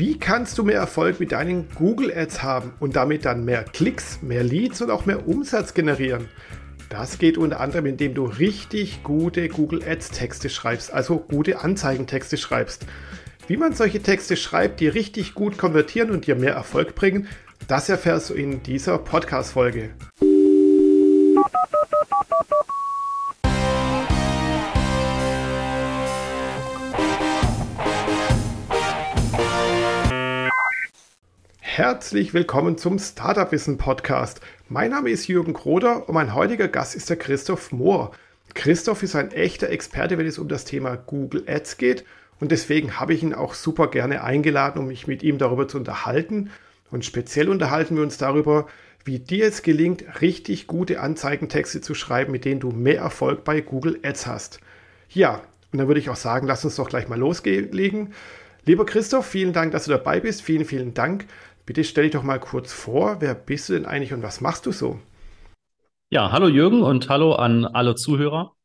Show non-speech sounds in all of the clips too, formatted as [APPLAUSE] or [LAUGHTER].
Wie kannst du mehr Erfolg mit deinen Google Ads haben und damit dann mehr Klicks, mehr Leads und auch mehr Umsatz generieren? Das geht unter anderem, indem du richtig gute Google Ads Texte schreibst, also gute Anzeigentexte schreibst. Wie man solche Texte schreibt, die richtig gut konvertieren und dir mehr Erfolg bringen, das erfährst du in dieser Podcast-Folge. Herzlich willkommen zum Startup Wissen Podcast. Mein Name ist Jürgen Kroder und mein heutiger Gast ist der Christoph Mohr. Christoph ist ein echter Experte, wenn es um das Thema Google Ads geht und deswegen habe ich ihn auch super gerne eingeladen, um mich mit ihm darüber zu unterhalten. Und speziell unterhalten wir uns darüber, wie dir es gelingt, richtig gute Anzeigentexte zu schreiben, mit denen du mehr Erfolg bei Google Ads hast. Ja, und dann würde ich auch sagen, lass uns doch gleich mal loslegen. Lieber Christoph, vielen Dank, dass du dabei bist. Vielen, vielen Dank. Bitte stell dich doch mal kurz vor, wer bist du denn eigentlich und was machst du so? Ja, hallo Jürgen und hallo an alle Zuhörer.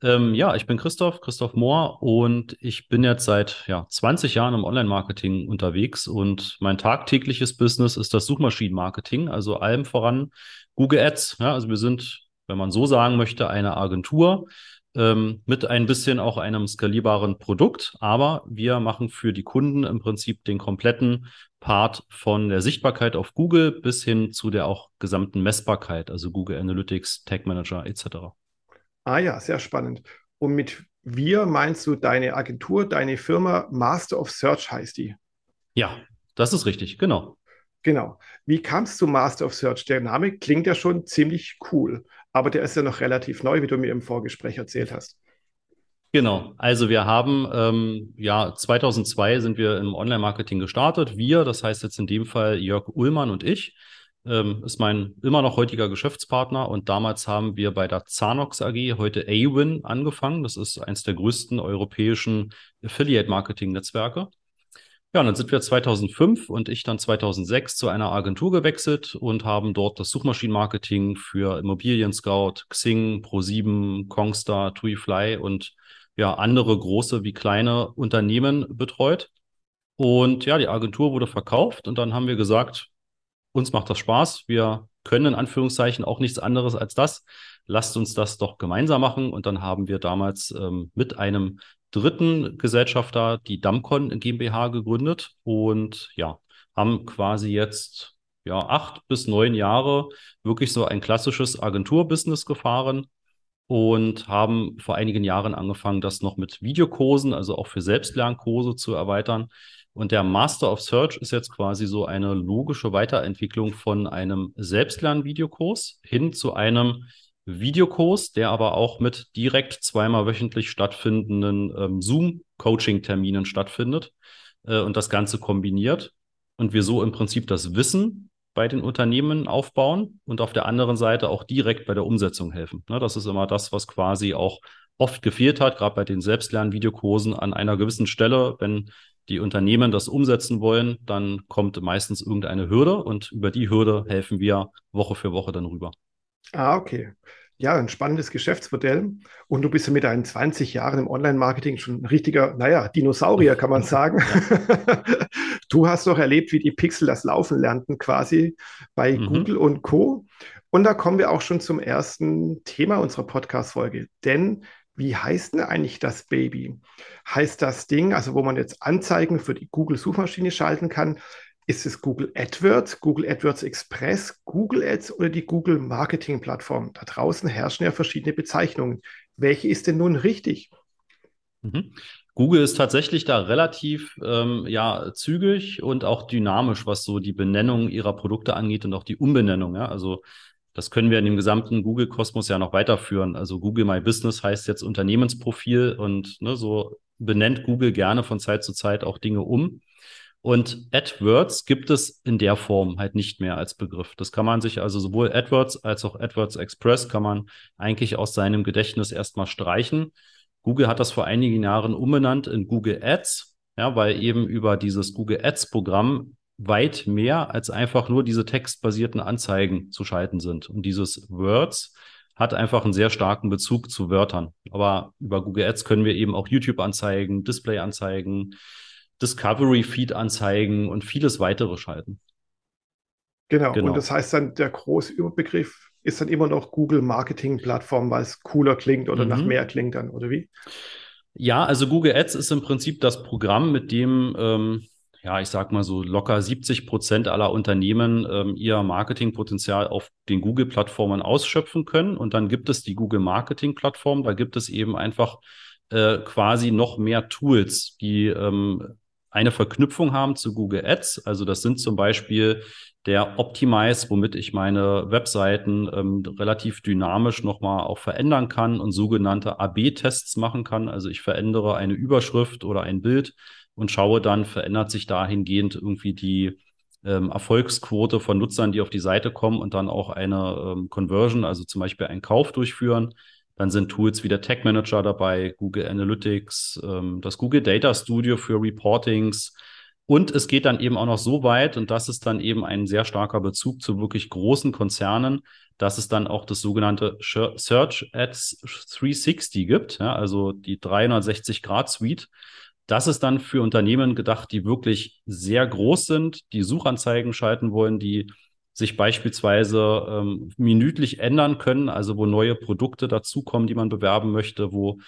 Ähm, ja, ich bin Christoph, Christoph Mohr und ich bin jetzt seit ja, 20 Jahren im Online-Marketing unterwegs und mein tagtägliches Business ist das Suchmaschinenmarketing, also allem voran Google Ads. Ja, also wir sind, wenn man so sagen möchte, eine Agentur, ähm, mit ein bisschen auch einem skalierbaren Produkt, aber wir machen für die Kunden im Prinzip den kompletten Part von der Sichtbarkeit auf Google bis hin zu der auch gesamten Messbarkeit, also Google Analytics, Tag Manager etc. Ah ja, sehr spannend. Und mit wir meinst du deine Agentur, deine Firma Master of Search heißt die? Ja, das ist richtig, genau. Genau. Wie kamst du Master of Search? Der Name klingt ja schon ziemlich cool aber der ist ja noch relativ neu, wie du mir im Vorgespräch erzählt hast. Genau, also wir haben, ähm, ja, 2002 sind wir im Online-Marketing gestartet. Wir, das heißt jetzt in dem Fall Jörg Ullmann und ich, ähm, ist mein immer noch heutiger Geschäftspartner und damals haben wir bei der Zanox AG, heute AWIN, angefangen. Das ist eines der größten europäischen Affiliate-Marketing-Netzwerke. Ja, und dann sind wir 2005 und ich dann 2006 zu einer Agentur gewechselt und haben dort das Suchmaschinenmarketing für Immobilien Scout, Xing, Pro7, Kongstar, TuiFly und ja, andere große wie kleine Unternehmen betreut. Und ja, die Agentur wurde verkauft und dann haben wir gesagt, uns macht das Spaß. Wir können in Anführungszeichen auch nichts anderes als das. Lasst uns das doch gemeinsam machen. Und dann haben wir damals ähm, mit einem dritten Gesellschafter die Damcon GmbH gegründet und ja, haben quasi jetzt ja acht bis neun Jahre wirklich so ein klassisches Agenturbusiness gefahren und haben vor einigen Jahren angefangen, das noch mit Videokursen, also auch für Selbstlernkurse zu erweitern. Und der Master of Search ist jetzt quasi so eine logische Weiterentwicklung von einem Selbstlern-Videokurs hin zu einem Videokurs, der aber auch mit direkt zweimal wöchentlich stattfindenden ähm, Zoom-Coaching-Terminen stattfindet äh, und das Ganze kombiniert. Und wir so im Prinzip das Wissen bei den Unternehmen aufbauen und auf der anderen Seite auch direkt bei der Umsetzung helfen. Ne, das ist immer das, was quasi auch oft gefehlt hat, gerade bei den Selbstlern-Videokursen an einer gewissen Stelle. Wenn die Unternehmen das umsetzen wollen, dann kommt meistens irgendeine Hürde und über die Hürde helfen wir Woche für Woche dann rüber. Ah, okay. Ja, ein spannendes Geschäftsmodell. Und du bist ja mit deinen 20 Jahren im Online-Marketing schon ein richtiger, naja, Dinosaurier, kann man [LAUGHS] sagen. [LAUGHS] du hast doch erlebt, wie die Pixel das Laufen lernten, quasi bei mhm. Google und Co. Und da kommen wir auch schon zum ersten Thema unserer Podcast-Folge. Denn wie heißt denn eigentlich das Baby? Heißt das Ding, also wo man jetzt Anzeigen für die Google-Suchmaschine schalten kann, ist es Google AdWords, Google AdWords Express, Google Ads oder die Google Marketing Plattform? Da draußen herrschen ja verschiedene Bezeichnungen. Welche ist denn nun richtig? Mhm. Google ist tatsächlich da relativ ähm, ja, zügig und auch dynamisch, was so die Benennung ihrer Produkte angeht und auch die Umbenennung. Ja? Also das können wir in dem gesamten Google-Kosmos ja noch weiterführen. Also Google My Business heißt jetzt Unternehmensprofil und ne, so benennt Google gerne von Zeit zu Zeit auch Dinge um. Und AdWords gibt es in der Form halt nicht mehr als Begriff. Das kann man sich also sowohl AdWords als auch AdWords Express kann man eigentlich aus seinem Gedächtnis erstmal streichen. Google hat das vor einigen Jahren umbenannt in Google Ads, ja, weil eben über dieses Google Ads Programm weit mehr als einfach nur diese textbasierten Anzeigen zu schalten sind. Und dieses Words hat einfach einen sehr starken Bezug zu Wörtern. Aber über Google Ads können wir eben auch YouTube-Anzeigen, Display-Anzeigen, Discovery-Feed-Anzeigen und vieles weitere schalten. Genau. genau. Und das heißt dann, der große Überbegriff ist dann immer noch Google Marketing Plattform, weil es cooler klingt oder mhm. nach mehr klingt dann, oder wie? Ja, also Google Ads ist im Prinzip das Programm, mit dem, ähm, ja, ich sag mal so locker 70 Prozent aller Unternehmen ähm, ihr Marketingpotenzial auf den Google-Plattformen ausschöpfen können. Und dann gibt es die Google Marketing-Plattform, da gibt es eben einfach äh, quasi noch mehr Tools, die ähm, eine Verknüpfung haben zu Google Ads. Also das sind zum Beispiel der Optimize, womit ich meine Webseiten ähm, relativ dynamisch nochmal auch verändern kann und sogenannte AB-Tests machen kann. Also ich verändere eine Überschrift oder ein Bild und schaue dann, verändert sich dahingehend irgendwie die ähm, Erfolgsquote von Nutzern, die auf die Seite kommen und dann auch eine ähm, Conversion, also zum Beispiel einen Kauf durchführen. Dann sind Tools wie der Tag Manager dabei, Google Analytics, ähm, das Google Data Studio für Reportings. Und es geht dann eben auch noch so weit, und das ist dann eben ein sehr starker Bezug zu wirklich großen Konzernen, dass es dann auch das sogenannte Search Ads 360 gibt, ja, also die 360-Grad-Suite. Das ist dann für Unternehmen gedacht, die wirklich sehr groß sind, die Suchanzeigen schalten wollen, die sich beispielsweise ähm, minütlich ändern können, also wo neue Produkte dazukommen, die man bewerben möchte, wo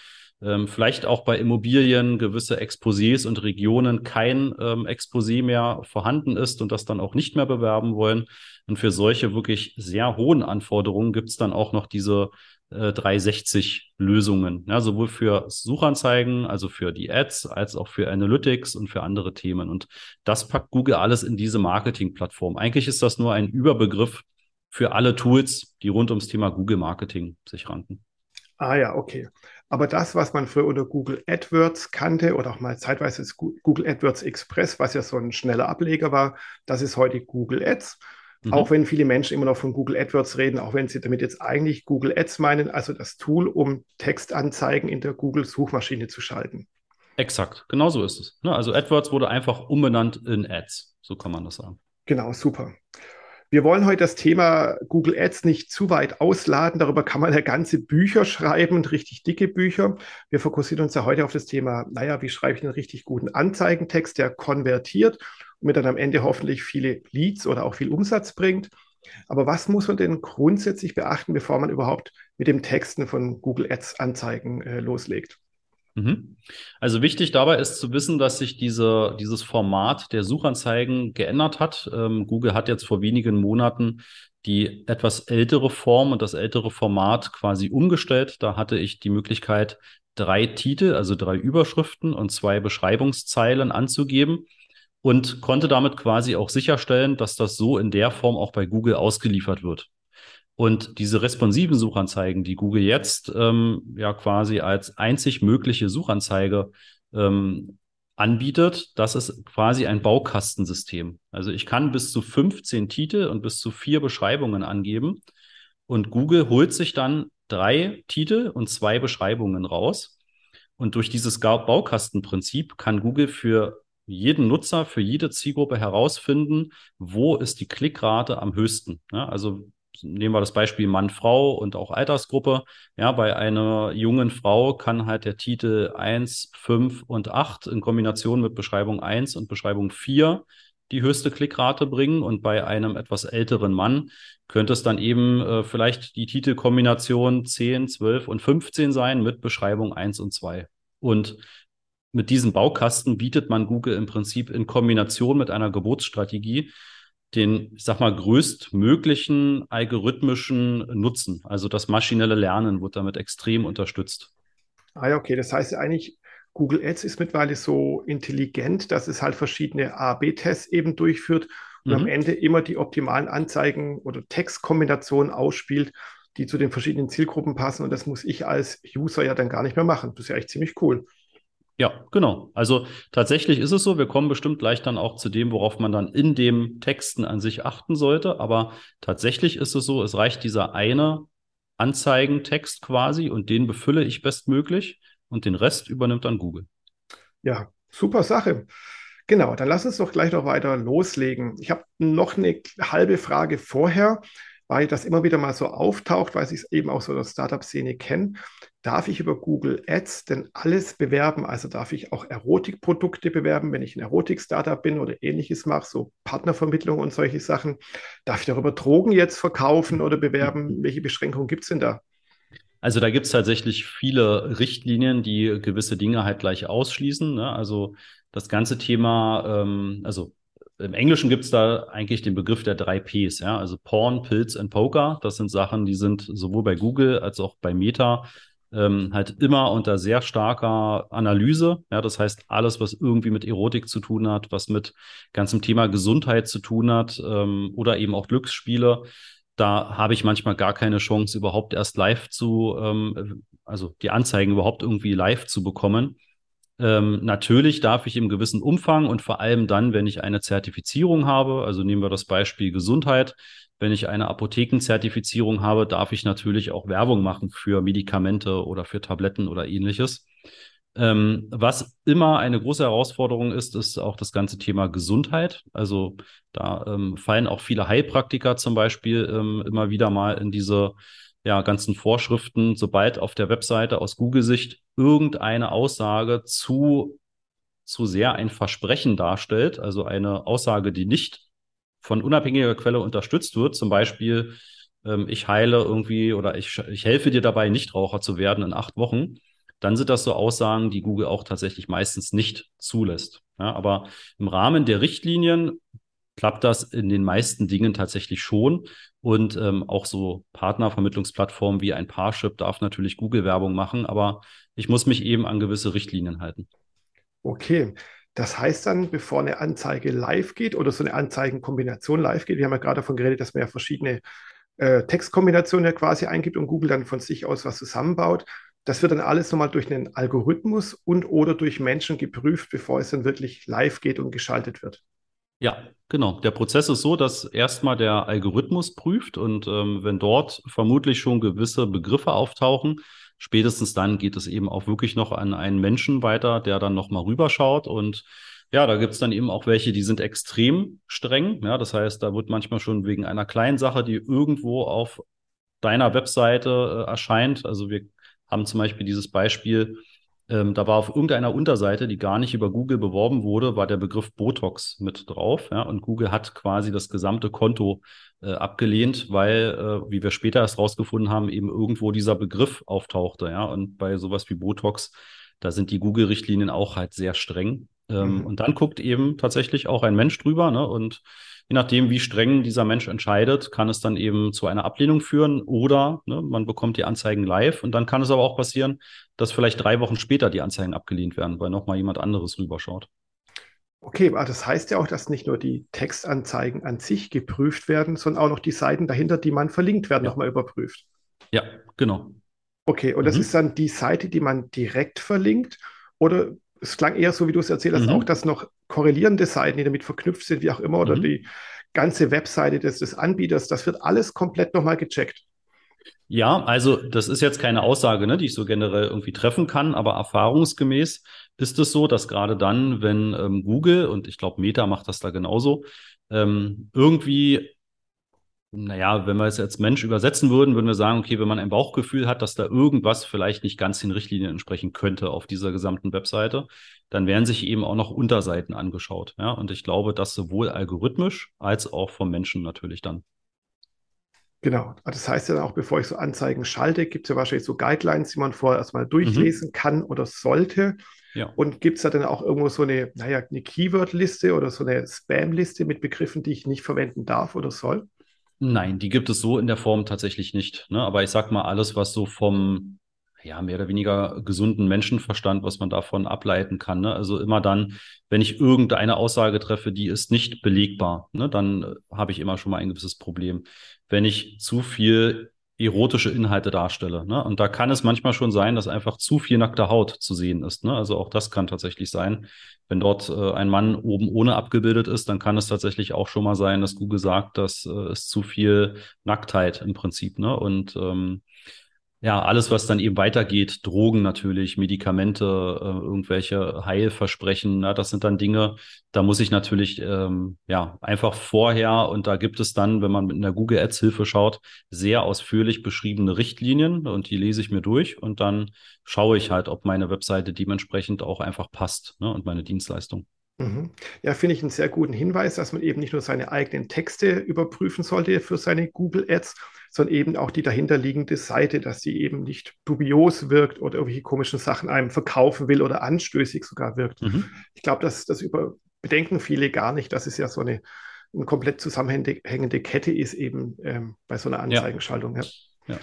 ähm, vielleicht auch bei Immobilien gewisse Exposés und Regionen kein ähm, Exposé mehr vorhanden ist und das dann auch nicht mehr bewerben wollen. Und für solche wirklich sehr hohen Anforderungen gibt es dann auch noch diese 360 äh, Lösungen, ja, sowohl für Suchanzeigen, also für die Ads, als auch für Analytics und für andere Themen. Und das packt Google alles in diese Marketing-Plattform. Eigentlich ist das nur ein Überbegriff für alle Tools, die rund ums Thema Google Marketing sich ranken. Ah ja, okay. Aber das, was man früher unter Google AdWords kannte oder auch mal zeitweise Google AdWords Express, was ja so ein schneller Ableger war, das ist heute Google Ads. Mhm. Auch wenn viele Menschen immer noch von Google AdWords reden, auch wenn sie damit jetzt eigentlich Google Ads meinen, also das Tool, um Textanzeigen in der Google-Suchmaschine zu schalten. Exakt, genau so ist es. Ne? Also AdWords wurde einfach umbenannt in Ads, so kann man das sagen. Genau, super. Wir wollen heute das Thema Google Ads nicht zu weit ausladen. Darüber kann man ja ganze Bücher schreiben und richtig dicke Bücher. Wir fokussieren uns ja heute auf das Thema, naja, wie schreibe ich einen richtig guten Anzeigentext, der konvertiert mir dann am Ende hoffentlich viele Leads oder auch viel Umsatz bringt. Aber was muss man denn grundsätzlich beachten, bevor man überhaupt mit dem Texten von Google Ads Anzeigen äh, loslegt? Mhm. Also wichtig dabei ist zu wissen, dass sich diese, dieses Format der Suchanzeigen geändert hat. Ähm, Google hat jetzt vor wenigen Monaten die etwas ältere Form und das ältere Format quasi umgestellt. Da hatte ich die Möglichkeit, drei Titel, also drei Überschriften und zwei Beschreibungszeilen anzugeben und konnte damit quasi auch sicherstellen, dass das so in der Form auch bei Google ausgeliefert wird. Und diese responsiven Suchanzeigen, die Google jetzt ähm, ja quasi als einzig mögliche Suchanzeige ähm, anbietet, das ist quasi ein Baukastensystem. Also ich kann bis zu 15 Titel und bis zu vier Beschreibungen angeben und Google holt sich dann drei Titel und zwei Beschreibungen raus. Und durch dieses Baukastenprinzip kann Google für jeden Nutzer, für jede Zielgruppe herausfinden, wo ist die Klickrate am höchsten. Ja, also nehmen wir das Beispiel Mann, Frau und auch Altersgruppe. Ja, bei einer jungen Frau kann halt der Titel 1, 5 und 8 in Kombination mit Beschreibung 1 und Beschreibung 4 die höchste Klickrate bringen. Und bei einem etwas älteren Mann könnte es dann eben äh, vielleicht die Titelkombination 10, 12 und 15 sein mit Beschreibung 1 und 2. Und mit diesem Baukasten bietet man Google im Prinzip in Kombination mit einer Geburtsstrategie den, ich sag mal, größtmöglichen algorithmischen Nutzen. Also das maschinelle Lernen wird damit extrem unterstützt. Ah ja, okay. Das heißt eigentlich, Google Ads ist mittlerweile so intelligent, dass es halt verschiedene A-B-Tests eben durchführt und mhm. am Ende immer die optimalen Anzeigen oder Textkombinationen ausspielt, die zu den verschiedenen Zielgruppen passen. Und das muss ich als User ja dann gar nicht mehr machen. Das ist ja echt ziemlich cool. Ja, genau. Also tatsächlich ist es so, wir kommen bestimmt gleich dann auch zu dem, worauf man dann in dem Texten an sich achten sollte. Aber tatsächlich ist es so, es reicht dieser eine Anzeigentext quasi und den befülle ich bestmöglich und den Rest übernimmt dann Google. Ja, super Sache. Genau, dann lass uns doch gleich noch weiter loslegen. Ich habe noch eine halbe Frage vorher, weil das immer wieder mal so auftaucht, weil ich es eben auch so der Startup-Szene kenne. Darf ich über Google Ads denn alles bewerben? Also darf ich auch Erotikprodukte bewerben, wenn ich ein Erotik-Startup bin oder ähnliches mache, so Partnervermittlung und solche Sachen? Darf ich darüber Drogen jetzt verkaufen oder bewerben? Welche Beschränkungen gibt es denn da? Also da gibt es tatsächlich viele Richtlinien, die gewisse Dinge halt gleich ausschließen. Ne? Also das ganze Thema, ähm, also im Englischen gibt es da eigentlich den Begriff der drei Ps, ja, also Porn, Pilz und Poker. Das sind Sachen, die sind sowohl bei Google als auch bei Meta ähm, halt immer unter sehr starker Analyse. Ja, das heißt, alles, was irgendwie mit Erotik zu tun hat, was mit ganzem Thema Gesundheit zu tun hat ähm, oder eben auch Glücksspiele, da habe ich manchmal gar keine Chance, überhaupt erst live zu, ähm, also die Anzeigen überhaupt irgendwie live zu bekommen. Ähm, natürlich darf ich im gewissen Umfang und vor allem dann, wenn ich eine Zertifizierung habe, also nehmen wir das Beispiel Gesundheit, wenn ich eine Apothekenzertifizierung habe, darf ich natürlich auch Werbung machen für Medikamente oder für Tabletten oder ähnliches. Ähm, was immer eine große Herausforderung ist, ist auch das ganze Thema Gesundheit. Also da ähm, fallen auch viele Heilpraktiker zum Beispiel ähm, immer wieder mal in diese ja, ganzen Vorschriften, sobald auf der Webseite aus Google-Sicht irgendeine Aussage zu, zu sehr ein Versprechen darstellt, also eine Aussage, die nicht von unabhängiger Quelle unterstützt wird, zum Beispiel, ähm, ich heile irgendwie oder ich, ich helfe dir dabei, Nichtraucher zu werden in acht Wochen, dann sind das so Aussagen, die Google auch tatsächlich meistens nicht zulässt. Ja, aber im Rahmen der Richtlinien klappt das in den meisten Dingen tatsächlich schon. Und ähm, auch so Partnervermittlungsplattformen wie ein Parship darf natürlich Google-Werbung machen, aber ich muss mich eben an gewisse Richtlinien halten. Okay, das heißt dann, bevor eine Anzeige live geht oder so eine Anzeigenkombination live geht, wir haben ja gerade davon geredet, dass man ja verschiedene äh, Textkombinationen ja quasi eingibt und Google dann von sich aus was zusammenbaut. Das wird dann alles nochmal durch einen Algorithmus und oder durch Menschen geprüft, bevor es dann wirklich live geht und geschaltet wird. Ja, genau. Der Prozess ist so, dass erstmal der Algorithmus prüft und ähm, wenn dort vermutlich schon gewisse Begriffe auftauchen, spätestens dann geht es eben auch wirklich noch an einen Menschen weiter, der dann nochmal rüberschaut. Und ja, da gibt es dann eben auch welche, die sind extrem streng. Ja, das heißt, da wird manchmal schon wegen einer kleinen Sache, die irgendwo auf deiner Webseite äh, erscheint. Also wir haben zum Beispiel dieses Beispiel, ähm, da war auf irgendeiner Unterseite, die gar nicht über Google beworben wurde, war der Begriff Botox mit drauf. Ja? Und Google hat quasi das gesamte Konto äh, abgelehnt, weil, äh, wie wir später erst rausgefunden haben, eben irgendwo dieser Begriff auftauchte. Ja? Und bei sowas wie Botox, da sind die Google-Richtlinien auch halt sehr streng. Ähm, mhm. Und dann guckt eben tatsächlich auch ein Mensch drüber ne? und je nachdem, wie streng dieser Mensch entscheidet, kann es dann eben zu einer Ablehnung führen oder ne, man bekommt die Anzeigen live und dann kann es aber auch passieren, dass vielleicht drei Wochen später die Anzeigen abgelehnt werden, weil nochmal jemand anderes rüberschaut. Okay, aber das heißt ja auch, dass nicht nur die Textanzeigen an sich geprüft werden, sondern auch noch die Seiten dahinter, die man verlinkt werden, ja. nochmal überprüft. Ja, genau. Okay, und mhm. das ist dann die Seite, die man direkt verlinkt oder es klang eher so, wie du es erzählt hast, mhm. auch, dass noch korrelierende Seiten, die damit verknüpft sind, wie auch immer, oder mhm. die ganze Webseite des, des Anbieters, das wird alles komplett nochmal gecheckt. Ja, also das ist jetzt keine Aussage, ne, die ich so generell irgendwie treffen kann, aber erfahrungsgemäß ist es so, dass gerade dann, wenn ähm, Google und ich glaube Meta macht das da genauso, ähm, irgendwie naja, wenn wir es als Mensch übersetzen würden, würden wir sagen, okay, wenn man ein Bauchgefühl hat, dass da irgendwas vielleicht nicht ganz den Richtlinien entsprechen könnte auf dieser gesamten Webseite, dann werden sich eben auch noch Unterseiten angeschaut. Ja, und ich glaube, das sowohl algorithmisch als auch vom Menschen natürlich dann. Genau. Das heißt ja auch, bevor ich so Anzeigen schalte, gibt es ja wahrscheinlich so Guidelines, die man vorher erstmal durchlesen mhm. kann oder sollte. Ja. Und gibt es da dann auch irgendwo so eine, naja, eine Keyword-Liste oder so eine Spam-Liste mit Begriffen, die ich nicht verwenden darf oder soll? Nein, die gibt es so in der Form tatsächlich nicht. Ne? Aber ich sag mal, alles, was so vom ja, mehr oder weniger gesunden Menschenverstand, was man davon ableiten kann. Ne? Also immer dann, wenn ich irgendeine Aussage treffe, die ist nicht belegbar, ne? dann äh, habe ich immer schon mal ein gewisses Problem. Wenn ich zu viel erotische Inhalte darstelle. Ne? Und da kann es manchmal schon sein, dass einfach zu viel nackte Haut zu sehen ist. Ne? Also auch das kann tatsächlich sein. Wenn dort äh, ein Mann oben ohne abgebildet ist, dann kann es tatsächlich auch schon mal sein, dass Google sagt, dass äh, es zu viel Nacktheit im Prinzip. Ne? Und ähm, ja, alles, was dann eben weitergeht, Drogen natürlich, Medikamente, äh, irgendwelche Heilversprechen, na, das sind dann Dinge, da muss ich natürlich ähm, ja einfach vorher und da gibt es dann, wenn man mit einer Google Ads Hilfe schaut, sehr ausführlich beschriebene Richtlinien und die lese ich mir durch und dann schaue ich halt, ob meine Webseite dementsprechend auch einfach passt ne, und meine Dienstleistung. Mhm. Ja, finde ich einen sehr guten Hinweis, dass man eben nicht nur seine eigenen Texte überprüfen sollte für seine Google Ads, sondern eben auch die dahinterliegende Seite, dass sie eben nicht dubios wirkt oder irgendwelche komischen Sachen einem verkaufen will oder anstößig sogar wirkt. Mhm. Ich glaube, das, das über, bedenken viele gar nicht, dass es ja so eine, eine komplett zusammenhängende Kette ist, eben ähm, bei so einer Anzeigenschaltung. Ja. Ja.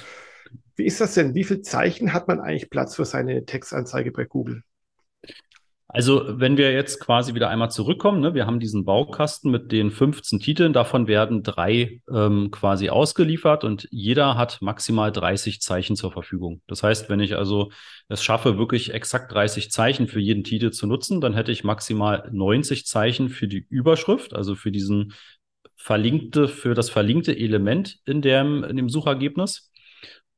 Wie ist das denn? Wie viele Zeichen hat man eigentlich Platz für seine Textanzeige bei Google? Also, wenn wir jetzt quasi wieder einmal zurückkommen, ne, wir haben diesen Baukasten mit den 15 Titeln, davon werden drei ähm, quasi ausgeliefert und jeder hat maximal 30 Zeichen zur Verfügung. Das heißt, wenn ich also es schaffe, wirklich exakt 30 Zeichen für jeden Titel zu nutzen, dann hätte ich maximal 90 Zeichen für die Überschrift, also für diesen verlinkte, für das verlinkte Element in dem, in dem Suchergebnis.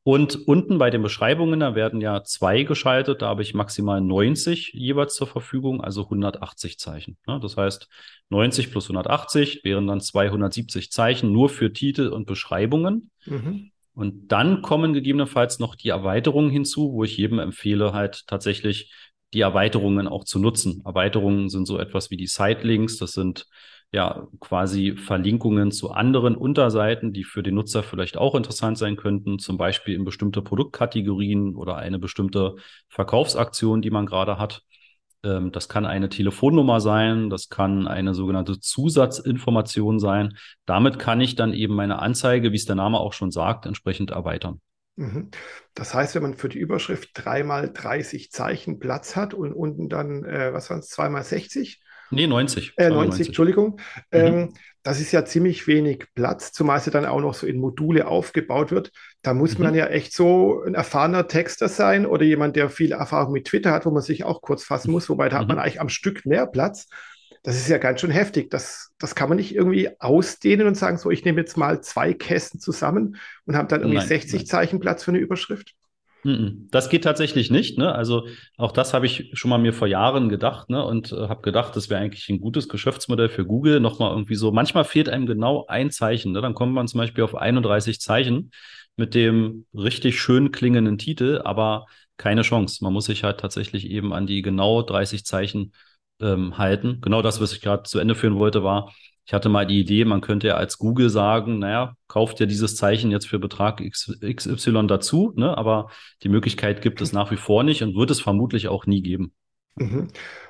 Und unten bei den Beschreibungen, da werden ja zwei geschaltet, da habe ich maximal 90 jeweils zur Verfügung, also 180 Zeichen. Das heißt, 90 plus 180 wären dann 270 Zeichen nur für Titel und Beschreibungen. Mhm. Und dann kommen gegebenenfalls noch die Erweiterungen hinzu, wo ich jedem empfehle, halt tatsächlich die Erweiterungen auch zu nutzen. Erweiterungen sind so etwas wie die Sitelinks, das sind ja quasi Verlinkungen zu anderen Unterseiten, die für den Nutzer vielleicht auch interessant sein könnten, zum Beispiel in bestimmte Produktkategorien oder eine bestimmte Verkaufsaktion, die man gerade hat. Ähm, das kann eine Telefonnummer sein, das kann eine sogenannte Zusatzinformation sein. Damit kann ich dann eben meine Anzeige, wie es der Name auch schon sagt, entsprechend erweitern. Mhm. Das heißt, wenn man für die Überschrift dreimal 30 Zeichen Platz hat und unten dann, äh, was waren es, zweimal 60, Nee, 90. Äh, 90, Entschuldigung. Mhm. Ähm, das ist ja ziemlich wenig Platz, zumal sie dann auch noch so in Module aufgebaut wird. Da muss mhm. man ja echt so ein erfahrener Texter sein oder jemand, der viel Erfahrung mit Twitter hat, wo man sich auch kurz fassen muss, wobei da mhm. hat man eigentlich am Stück mehr Platz. Das ist ja ganz schön heftig. Das, das kann man nicht irgendwie ausdehnen und sagen, so, ich nehme jetzt mal zwei Kästen zusammen und habe dann irgendwie nein, 60 nein. Zeichen Platz für eine Überschrift. Das geht tatsächlich nicht. Ne? Also auch das habe ich schon mal mir vor Jahren gedacht ne? und äh, habe gedacht, das wäre eigentlich ein gutes Geschäftsmodell für Google. Nochmal irgendwie so, manchmal fehlt einem genau ein Zeichen. Ne? Dann kommt man zum Beispiel auf 31 Zeichen mit dem richtig schön klingenden Titel, aber keine Chance. Man muss sich halt tatsächlich eben an die genau 30 Zeichen ähm, halten. Genau das, was ich gerade zu Ende führen wollte, war, ich hatte mal die Idee, man könnte ja als Google sagen, naja, kauft ja dieses Zeichen jetzt für Betrag XY dazu, ne? aber die Möglichkeit gibt es nach wie vor nicht und wird es vermutlich auch nie geben. Mhm.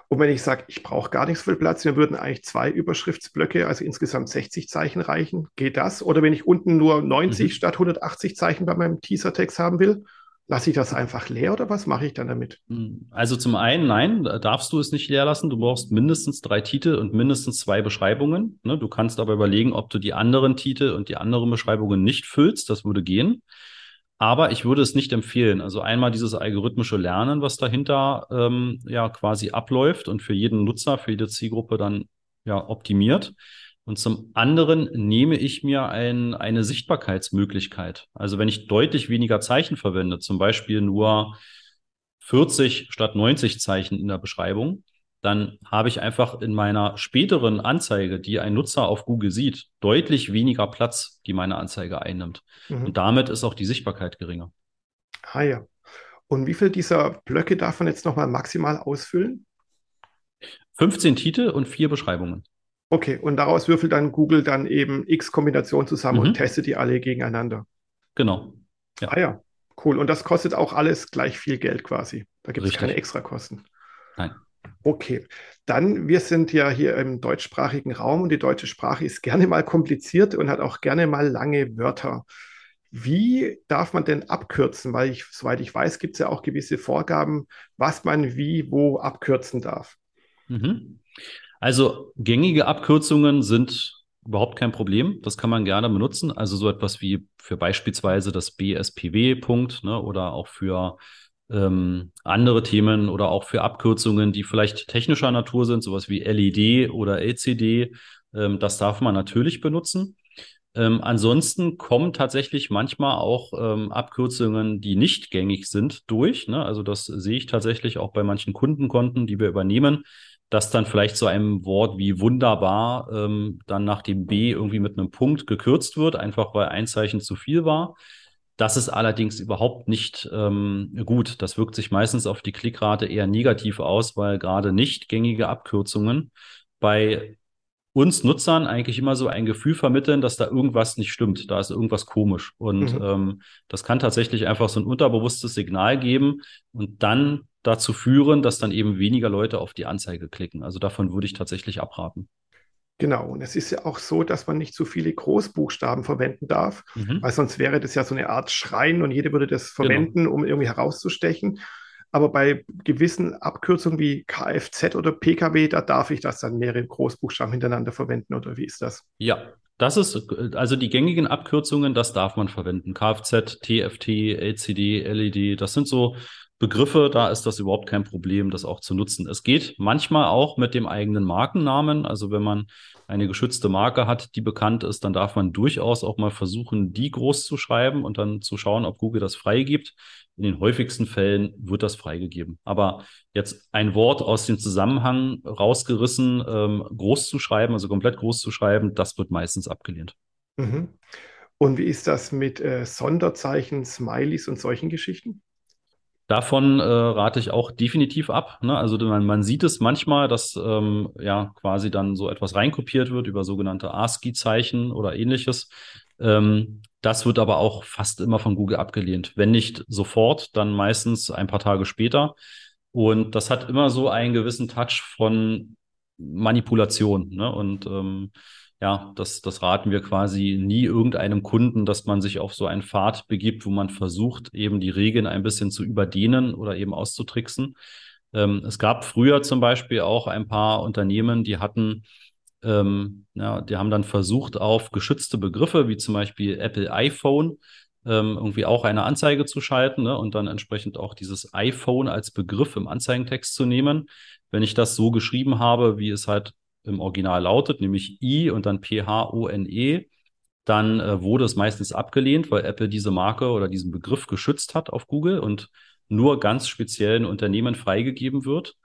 Und wenn ich sage, ich brauche gar nicht so viel Platz, dann würden eigentlich zwei Überschriftsblöcke, also insgesamt 60 Zeichen reichen. Geht das? Oder wenn ich unten nur 90 mhm. statt 180 Zeichen bei meinem Teasertext haben will, Lasse ich das einfach leer oder was mache ich dann damit? Hm, also zum einen, nein, darfst du es nicht leer lassen. Du brauchst mindestens drei Titel und mindestens zwei Beschreibungen. Ne? Du kannst aber überlegen, ob du die anderen Titel und die anderen Beschreibungen nicht füllst. Das würde gehen. Aber ich würde es nicht empfehlen. Also einmal dieses algorithmische Lernen, was dahinter ähm, ja quasi abläuft und für jeden Nutzer, für jede Zielgruppe dann ja optimiert. Und zum anderen nehme ich mir ein, eine Sichtbarkeitsmöglichkeit. Also wenn ich deutlich weniger Zeichen verwende, zum Beispiel nur 40 statt 90 Zeichen in der Beschreibung, dann habe ich einfach in meiner späteren Anzeige, die ein Nutzer auf Google sieht, deutlich weniger Platz, die meine Anzeige einnimmt. Mhm. Und damit ist auch die Sichtbarkeit geringer. Ah ja. Und wie viel dieser Blöcke darf man jetzt nochmal maximal ausfüllen? 15 Titel und vier Beschreibungen. Okay, und daraus würfelt dann Google dann eben x Kombinationen zusammen mhm. und testet die alle gegeneinander. Genau. Ja. Ah ja, cool. Und das kostet auch alles gleich viel Geld quasi. Da gibt es keine Extrakosten. Nein. Okay, dann, wir sind ja hier im deutschsprachigen Raum und die deutsche Sprache ist gerne mal kompliziert und hat auch gerne mal lange Wörter. Wie darf man denn abkürzen? Weil ich, soweit ich weiß, gibt es ja auch gewisse Vorgaben, was man wie, wo abkürzen darf. Mhm. Also gängige Abkürzungen sind überhaupt kein Problem. Das kann man gerne benutzen. Also so etwas wie für beispielsweise das BSPW-Punkt ne, oder auch für ähm, andere Themen oder auch für Abkürzungen, die vielleicht technischer Natur sind, sowas wie LED oder LCD. Ähm, das darf man natürlich benutzen. Ähm, ansonsten kommen tatsächlich manchmal auch ähm, Abkürzungen, die nicht gängig sind, durch. Ne? Also das sehe ich tatsächlich auch bei manchen Kundenkonten, die wir übernehmen, dass dann vielleicht so ein Wort wie wunderbar ähm, dann nach dem B irgendwie mit einem Punkt gekürzt wird, einfach weil ein Zeichen zu viel war. Das ist allerdings überhaupt nicht ähm, gut. Das wirkt sich meistens auf die Klickrate eher negativ aus, weil gerade nicht gängige Abkürzungen bei uns Nutzern eigentlich immer so ein Gefühl vermitteln, dass da irgendwas nicht stimmt, da ist irgendwas komisch. Und mhm. ähm, das kann tatsächlich einfach so ein unterbewusstes Signal geben und dann dazu führen, dass dann eben weniger Leute auf die Anzeige klicken. Also davon würde ich tatsächlich abraten. Genau, und es ist ja auch so, dass man nicht zu viele Großbuchstaben verwenden darf, mhm. weil sonst wäre das ja so eine Art Schrein und jeder würde das genau. verwenden, genau. um irgendwie herauszustechen. Aber bei gewissen Abkürzungen wie Kfz oder Pkw, da darf ich das dann mehrere Großbuchstaben hintereinander verwenden, oder wie ist das? Ja, das ist, also die gängigen Abkürzungen, das darf man verwenden. Kfz, TFT, LCD, LED, das sind so Begriffe, da ist das überhaupt kein Problem, das auch zu nutzen. Es geht manchmal auch mit dem eigenen Markennamen. Also wenn man eine geschützte Marke hat, die bekannt ist, dann darf man durchaus auch mal versuchen, die groß zu schreiben und dann zu schauen, ob Google das freigibt. In den häufigsten Fällen wird das freigegeben. Aber jetzt ein Wort aus dem Zusammenhang rausgerissen, ähm, groß zu schreiben, also komplett groß zu schreiben, das wird meistens abgelehnt. Mhm. Und wie ist das mit äh, Sonderzeichen, Smileys und solchen Geschichten? Davon äh, rate ich auch definitiv ab. Ne? Also man, man, sieht es manchmal, dass ähm, ja quasi dann so etwas reinkopiert wird über sogenannte ASCII-Zeichen oder ähnliches. Ähm, das wird aber auch fast immer von Google abgelehnt. Wenn nicht sofort, dann meistens ein paar Tage später. Und das hat immer so einen gewissen Touch von Manipulation. Ne? Und ähm, ja, das, das raten wir quasi nie irgendeinem Kunden, dass man sich auf so einen Pfad begibt, wo man versucht, eben die Regeln ein bisschen zu überdehnen oder eben auszutricksen. Ähm, es gab früher zum Beispiel auch ein paar Unternehmen, die hatten, ähm, ja, die haben dann versucht, auf geschützte Begriffe wie zum Beispiel Apple iPhone ähm, irgendwie auch eine Anzeige zu schalten ne, und dann entsprechend auch dieses iPhone als Begriff im Anzeigentext zu nehmen. Wenn ich das so geschrieben habe, wie es halt im Original lautet, nämlich I und dann P-H-O-N-E, dann äh, wurde es meistens abgelehnt, weil Apple diese Marke oder diesen Begriff geschützt hat auf Google und nur ganz speziellen Unternehmen freigegeben wird.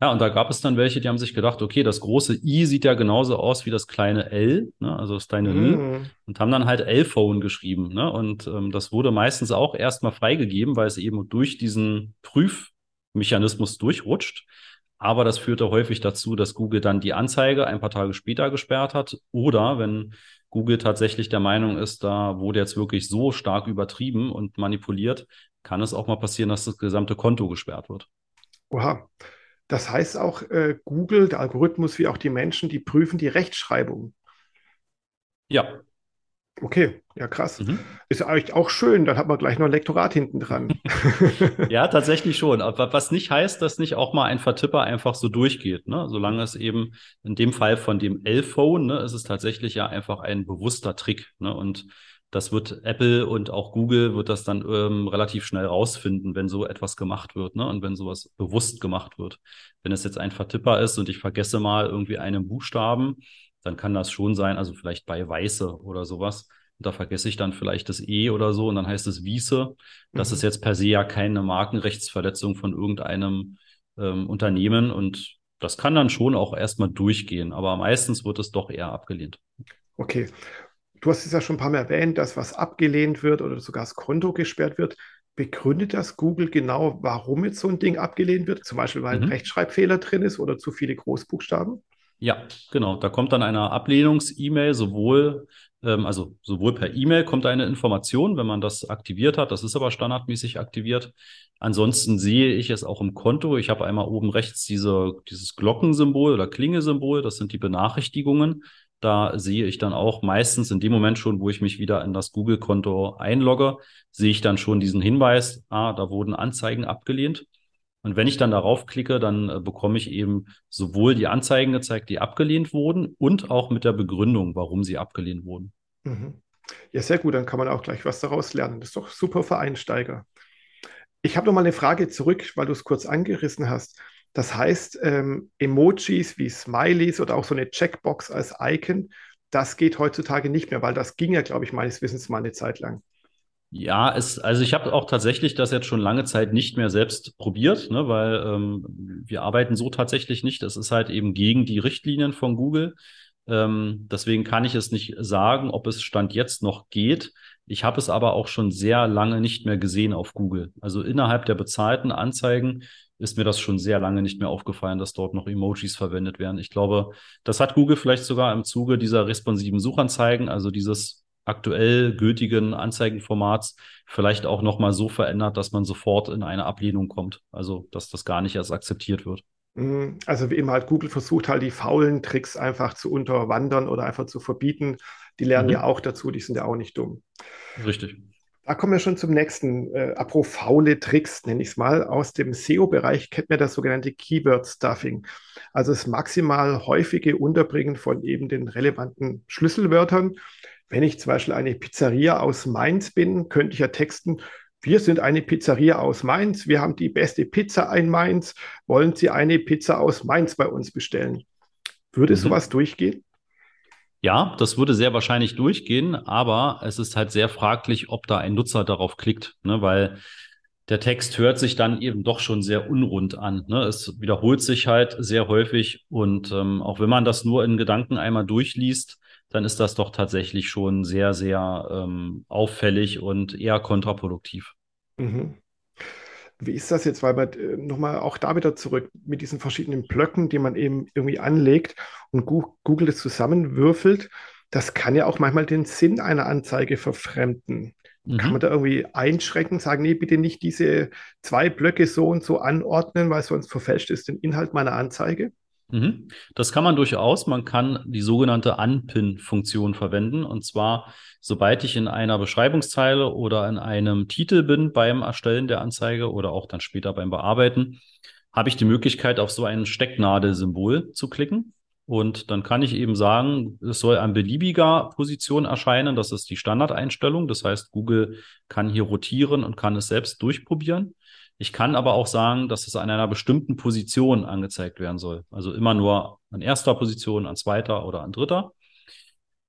Ja, und da gab es dann welche, die haben sich gedacht, okay, das große I sieht ja genauso aus wie das kleine L, ne, also das kleine L, mm. und haben dann halt L-Phone geschrieben. Ne, und ähm, das wurde meistens auch erstmal freigegeben, weil es eben durch diesen Prüfmechanismus durchrutscht. Aber das führte häufig dazu, dass Google dann die Anzeige ein paar Tage später gesperrt hat. Oder wenn Google tatsächlich der Meinung ist, da wurde jetzt wirklich so stark übertrieben und manipuliert, kann es auch mal passieren, dass das gesamte Konto gesperrt wird. Oha. Das heißt auch, äh, Google, der Algorithmus wie auch die Menschen, die prüfen die Rechtschreibung. Ja, Okay, ja krass. Mhm. Ist eigentlich auch schön, dann hat man gleich noch ein Lektorat hinten dran. [LAUGHS] ja, tatsächlich schon. Aber was nicht heißt, dass nicht auch mal ein Vertipper einfach so durchgeht. Ne? Solange es eben in dem Fall von dem L-Phone, ne, ist es tatsächlich ja einfach ein bewusster Trick. Ne? Und das wird Apple und auch Google wird das dann ähm, relativ schnell rausfinden, wenn so etwas gemacht wird, ne? Und wenn sowas bewusst gemacht wird. Wenn es jetzt ein Vertipper ist und ich vergesse mal irgendwie einen Buchstaben, dann kann das schon sein, also vielleicht bei Weiße oder sowas. Und da vergesse ich dann vielleicht das E oder so und dann heißt es Wiese. Das mhm. ist jetzt per se ja keine Markenrechtsverletzung von irgendeinem ähm, Unternehmen und das kann dann schon auch erstmal durchgehen, aber meistens wird es doch eher abgelehnt. Okay. Du hast es ja schon ein paar Mal erwähnt, dass was abgelehnt wird oder sogar das Konto gesperrt wird. Begründet das Google genau, warum jetzt so ein Ding abgelehnt wird? Zum Beispiel, weil mhm. ein Rechtschreibfehler drin ist oder zu viele Großbuchstaben? Ja, genau. Da kommt dann eine Ablehnungs-E-Mail, sowohl, ähm, also sowohl per E-Mail kommt eine Information, wenn man das aktiviert hat. Das ist aber standardmäßig aktiviert. Ansonsten sehe ich es auch im Konto. Ich habe einmal oben rechts diese, dieses Glockensymbol oder Klingesymbol. Das sind die Benachrichtigungen. Da sehe ich dann auch meistens in dem Moment schon, wo ich mich wieder in das Google-Konto einlogge, sehe ich dann schon diesen Hinweis, ah, da wurden Anzeigen abgelehnt. Und wenn ich dann darauf klicke, dann äh, bekomme ich eben sowohl die Anzeigen gezeigt, die abgelehnt wurden, und auch mit der Begründung, warum sie abgelehnt wurden. Mhm. Ja, sehr gut, dann kann man auch gleich was daraus lernen. Das ist doch super für Einsteiger. Ich habe noch mal eine Frage zurück, weil du es kurz angerissen hast. Das heißt, ähm, Emojis wie Smileys oder auch so eine Checkbox als Icon, das geht heutzutage nicht mehr, weil das ging ja, glaube ich, meines Wissens mal eine Zeit lang. Ja, es, also ich habe auch tatsächlich das jetzt schon lange Zeit nicht mehr selbst probiert, ne, weil ähm, wir arbeiten so tatsächlich nicht. Es ist halt eben gegen die Richtlinien von Google. Ähm, deswegen kann ich es nicht sagen, ob es Stand jetzt noch geht. Ich habe es aber auch schon sehr lange nicht mehr gesehen auf Google. Also innerhalb der bezahlten Anzeigen ist mir das schon sehr lange nicht mehr aufgefallen, dass dort noch Emojis verwendet werden. Ich glaube, das hat Google vielleicht sogar im Zuge dieser responsiven Suchanzeigen, also dieses aktuell gültigen Anzeigenformats, vielleicht auch noch mal so verändert, dass man sofort in eine Ablehnung kommt. Also, dass das gar nicht erst akzeptiert wird. Mhm. Also wie immer halt Google versucht halt die faulen Tricks einfach zu unterwandern oder einfach zu verbieten. Die lernen mhm. ja auch dazu, die sind ja auch nicht dumm. Richtig. Da kommen wir schon zum nächsten. Äh, apro faule Tricks, nenne ich es mal. Aus dem SEO-Bereich kennt man das sogenannte Keyword-Stuffing. Also das maximal häufige Unterbringen von eben den relevanten Schlüsselwörtern. Wenn ich zum Beispiel eine Pizzeria aus Mainz bin, könnte ich ja texten, wir sind eine Pizzeria aus Mainz. Wir haben die beste Pizza in Mainz. Wollen Sie eine Pizza aus Mainz bei uns bestellen? Würde mhm. sowas durchgehen? Ja, das würde sehr wahrscheinlich durchgehen, aber es ist halt sehr fraglich, ob da ein Nutzer darauf klickt, ne? weil der Text hört sich dann eben doch schon sehr unrund an. Ne? Es wiederholt sich halt sehr häufig und ähm, auch wenn man das nur in Gedanken einmal durchliest, dann ist das doch tatsächlich schon sehr, sehr ähm, auffällig und eher kontraproduktiv. Mhm. Wie ist das jetzt, weil man äh, nochmal auch da wieder zurück mit diesen verschiedenen Blöcken, die man eben irgendwie anlegt und Google das zusammenwürfelt, das kann ja auch manchmal den Sinn einer Anzeige verfremden. Mhm. Kann man da irgendwie einschränken, sagen, nee, bitte nicht diese zwei Blöcke so und so anordnen, weil sonst verfälscht es den Inhalt meiner Anzeige? Mhm. Das kann man durchaus. Man kann die sogenannte Unpin-Funktion verwenden. Und zwar, sobald ich in einer Beschreibungszeile oder in einem Titel bin beim Erstellen der Anzeige oder auch dann später beim Bearbeiten, habe ich die Möglichkeit, auf so ein Stecknadelsymbol zu klicken. Und dann kann ich eben sagen, es soll an beliebiger Position erscheinen. Das ist die Standardeinstellung. Das heißt, Google kann hier rotieren und kann es selbst durchprobieren. Ich kann aber auch sagen, dass es an einer bestimmten Position angezeigt werden soll. Also immer nur an erster Position, an zweiter oder an dritter.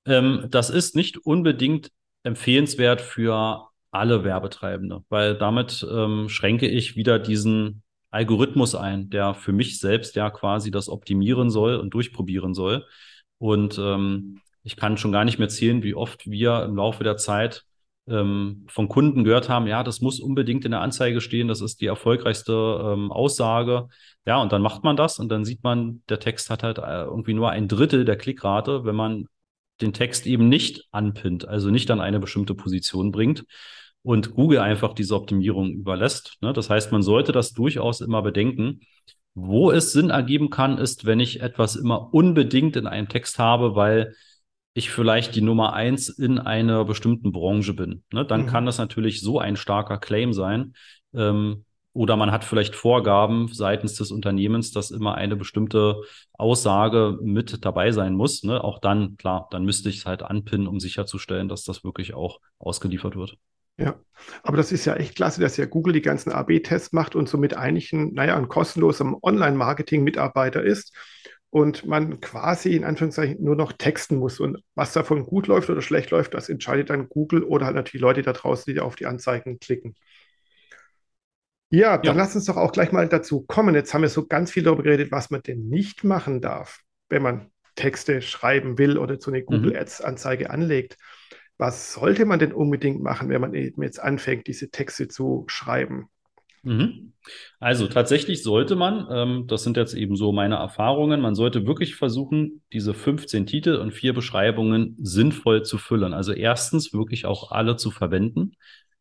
Ähm, das ist nicht unbedingt empfehlenswert für alle Werbetreibende, weil damit ähm, schränke ich wieder diesen Algorithmus ein, der für mich selbst ja quasi das optimieren soll und durchprobieren soll. Und ähm, ich kann schon gar nicht mehr zählen, wie oft wir im Laufe der Zeit ähm, von Kunden gehört haben, ja, das muss unbedingt in der Anzeige stehen, das ist die erfolgreichste ähm, Aussage. Ja, und dann macht man das und dann sieht man, der Text hat halt äh, irgendwie nur ein Drittel der Klickrate, wenn man den Text eben nicht anpinnt, also nicht an eine bestimmte Position bringt und Google einfach diese Optimierung überlässt. Ne? Das heißt, man sollte das durchaus immer bedenken. Wo es Sinn ergeben kann, ist, wenn ich etwas immer unbedingt in einem Text habe, weil ich vielleicht die Nummer eins in einer bestimmten Branche bin. Ne? Dann mhm. kann das natürlich so ein starker Claim sein. Ähm, oder man hat vielleicht Vorgaben seitens des Unternehmens, dass immer eine bestimmte Aussage mit dabei sein muss. Ne? Auch dann, klar, dann müsste ich es halt anpinnen, um sicherzustellen, dass das wirklich auch ausgeliefert wird. Ja, aber das ist ja echt klasse, dass ja Google die ganzen AB-Tests macht und somit eigentlich ein, naja, ein kostenloser Online-Marketing-Mitarbeiter ist und man quasi in Anführungszeichen nur noch texten muss. Und was davon gut läuft oder schlecht läuft, das entscheidet dann Google oder halt natürlich Leute da draußen, die auf die Anzeigen klicken. Ja, dann ja. lass uns doch auch gleich mal dazu kommen. Jetzt haben wir so ganz viel darüber geredet, was man denn nicht machen darf, wenn man Texte schreiben will oder so eine mhm. Google Ads-Anzeige anlegt. Was sollte man denn unbedingt machen, wenn man eben jetzt anfängt, diese Texte zu schreiben? Mhm. Also tatsächlich sollte man, ähm, das sind jetzt eben so meine Erfahrungen, man sollte wirklich versuchen, diese 15 Titel und vier Beschreibungen sinnvoll zu füllen. Also erstens wirklich auch alle zu verwenden.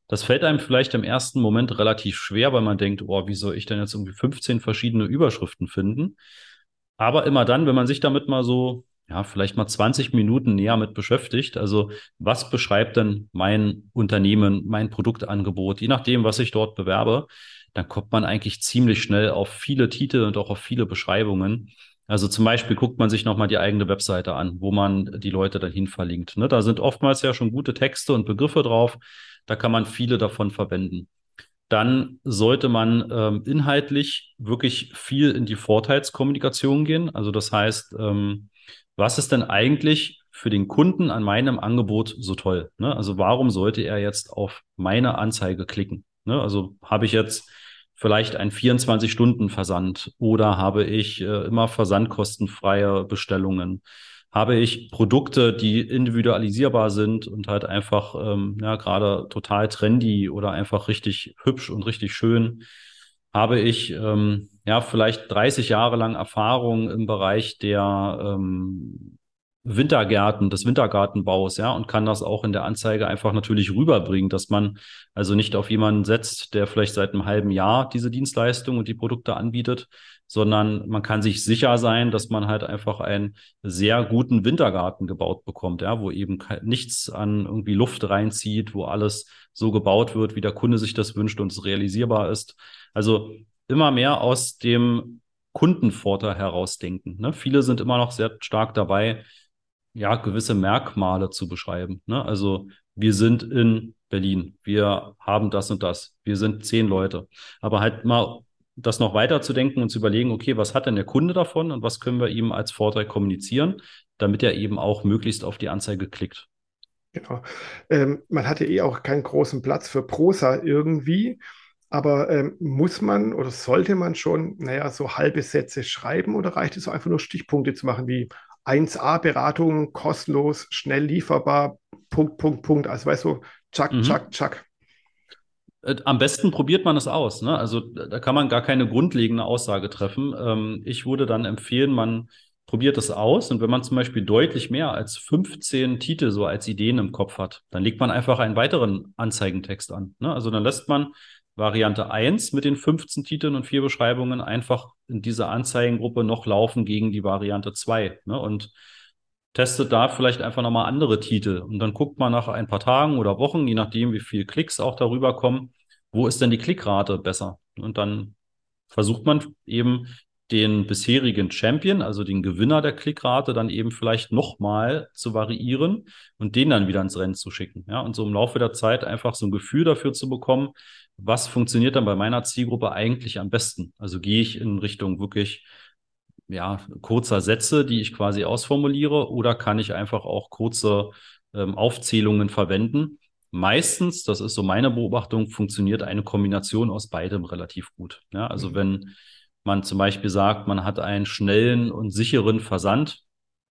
Das fällt einem vielleicht im ersten Moment relativ schwer, weil man denkt, oh, wie soll ich denn jetzt irgendwie 15 verschiedene Überschriften finden? Aber immer dann, wenn man sich damit mal so ja, vielleicht mal 20 Minuten näher mit beschäftigt. Also was beschreibt denn mein Unternehmen, mein Produktangebot, je nachdem, was ich dort bewerbe, dann kommt man eigentlich ziemlich schnell auf viele Titel und auch auf viele Beschreibungen. Also zum Beispiel guckt man sich nochmal die eigene Webseite an, wo man die Leute dahin verlinkt. Ne? Da sind oftmals ja schon gute Texte und Begriffe drauf. Da kann man viele davon verwenden. Dann sollte man ähm, inhaltlich wirklich viel in die Vorteilskommunikation gehen. Also das heißt, ähm, was ist denn eigentlich für den Kunden an meinem Angebot so toll? Ne? Also warum sollte er jetzt auf meine Anzeige klicken? Ne? Also habe ich jetzt vielleicht einen 24-Stunden-Versand oder habe ich äh, immer versandkostenfreie Bestellungen? Habe ich Produkte, die individualisierbar sind und halt einfach ähm, ja, gerade total trendy oder einfach richtig hübsch und richtig schön? Habe ich ähm, ja vielleicht 30 Jahre lang Erfahrung im Bereich der ähm, Wintergärten, des Wintergartenbaus, ja, und kann das auch in der Anzeige einfach natürlich rüberbringen, dass man also nicht auf jemanden setzt, der vielleicht seit einem halben Jahr diese Dienstleistung und die Produkte anbietet, sondern man kann sich sicher sein, dass man halt einfach einen sehr guten Wintergarten gebaut bekommt, ja, wo eben nichts an irgendwie Luft reinzieht, wo alles so gebaut wird, wie der Kunde sich das wünscht und es realisierbar ist. Also immer mehr aus dem Kundenvorteil herausdenken. Ne? Viele sind immer noch sehr stark dabei, ja, gewisse Merkmale zu beschreiben. Ne? Also wir sind in Berlin, wir haben das und das, wir sind zehn Leute. Aber halt mal das noch weiter zu denken und zu überlegen, okay, was hat denn der Kunde davon und was können wir ihm als Vorteil kommunizieren, damit er eben auch möglichst auf die Anzeige klickt. Genau. Ähm, man hatte eh auch keinen großen Platz für Prosa irgendwie. Aber ähm, muss man oder sollte man schon, naja, so halbe Sätze schreiben oder reicht es einfach nur Stichpunkte zu machen wie 1A-Beratung, kostenlos, schnell lieferbar, Punkt, Punkt, Punkt. Also weißt du, tschack, mhm. tschack, tschack. Äh, am besten probiert man es aus. Ne? Also da kann man gar keine grundlegende Aussage treffen. Ähm, ich würde dann empfehlen, man probiert es aus. Und wenn man zum Beispiel deutlich mehr als 15 Titel so als Ideen im Kopf hat, dann legt man einfach einen weiteren Anzeigentext an. Ne? Also dann lässt man Variante 1 mit den 15 Titeln und vier Beschreibungen einfach in dieser Anzeigengruppe noch laufen gegen die Variante 2. Ne? Und testet da vielleicht einfach nochmal andere Titel. Und dann guckt man nach ein paar Tagen oder Wochen, je nachdem, wie viele Klicks auch darüber kommen, wo ist denn die Klickrate besser? Und dann versucht man eben den bisherigen Champion, also den Gewinner der Klickrate, dann eben vielleicht nochmal zu variieren und den dann wieder ins Rennen zu schicken. Ja, und so im Laufe der Zeit einfach so ein Gefühl dafür zu bekommen, was funktioniert dann bei meiner Zielgruppe eigentlich am besten? Also gehe ich in Richtung wirklich ja, kurzer Sätze, die ich quasi ausformuliere, oder kann ich einfach auch kurze ähm, Aufzählungen verwenden? Meistens, das ist so meine Beobachtung, funktioniert eine Kombination aus beidem relativ gut. Ja, also mhm. wenn man zum Beispiel sagt, man hat einen schnellen und sicheren Versand,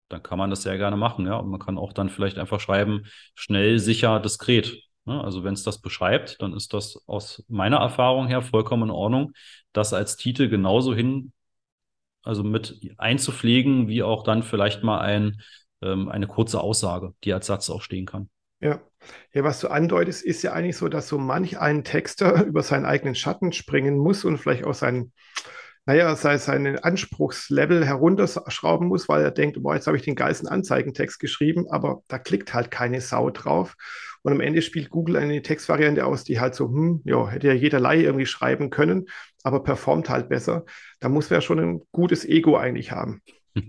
dann kann man das sehr gerne machen. Ja, und man kann auch dann vielleicht einfach schreiben, schnell, sicher, diskret. Ja, also wenn es das beschreibt, dann ist das aus meiner Erfahrung her vollkommen in Ordnung, das als Titel genauso hin, also mit einzupflegen, wie auch dann vielleicht mal ein, ähm, eine kurze Aussage, die als Satz auch stehen kann. Ja. Ja, was du andeutest, ist ja eigentlich so, dass so manch ein Texter [LAUGHS] über seinen eigenen Schatten springen muss und vielleicht auch seinen naja, sei seinen Anspruchslevel herunterschrauben muss, weil er denkt, boah, jetzt habe ich den geilsten Anzeigentext geschrieben, aber da klickt halt keine Sau drauf. Und am Ende spielt Google eine Textvariante aus, die halt so, hm, ja, hätte ja jeder Laie irgendwie schreiben können, aber performt halt besser. Da muss man ja schon ein gutes Ego eigentlich haben. [LAUGHS]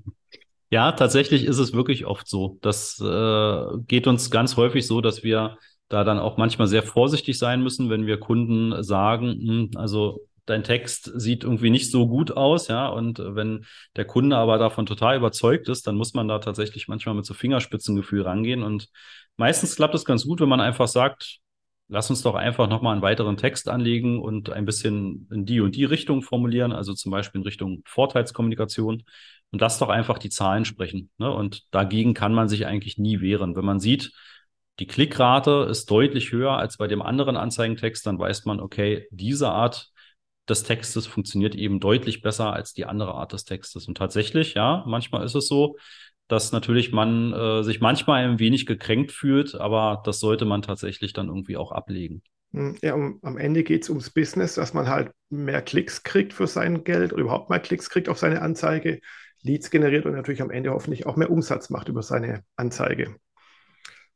Ja, tatsächlich ist es wirklich oft so. Das äh, geht uns ganz häufig so, dass wir da dann auch manchmal sehr vorsichtig sein müssen, wenn wir Kunden sagen, hm, also dein Text sieht irgendwie nicht so gut aus, ja, und wenn der Kunde aber davon total überzeugt ist, dann muss man da tatsächlich manchmal mit so Fingerspitzengefühl rangehen und meistens klappt es ganz gut, wenn man einfach sagt, lass uns doch einfach nochmal einen weiteren Text anlegen und ein bisschen in die und die Richtung formulieren, also zum Beispiel in Richtung Vorteilskommunikation und lass doch einfach die Zahlen sprechen. Ne? Und dagegen kann man sich eigentlich nie wehren. Wenn man sieht, die Klickrate ist deutlich höher als bei dem anderen Anzeigentext, dann weiß man, okay, diese Art des Textes funktioniert eben deutlich besser als die andere Art des Textes. Und tatsächlich, ja, manchmal ist es so, dass natürlich man äh, sich manchmal ein wenig gekränkt fühlt, aber das sollte man tatsächlich dann irgendwie auch ablegen. Hm, ja, um, am Ende geht es ums Business, dass man halt mehr Klicks kriegt für sein Geld oder überhaupt mal Klicks kriegt auf seine Anzeige, Leads generiert und natürlich am Ende hoffentlich auch mehr Umsatz macht über seine Anzeige.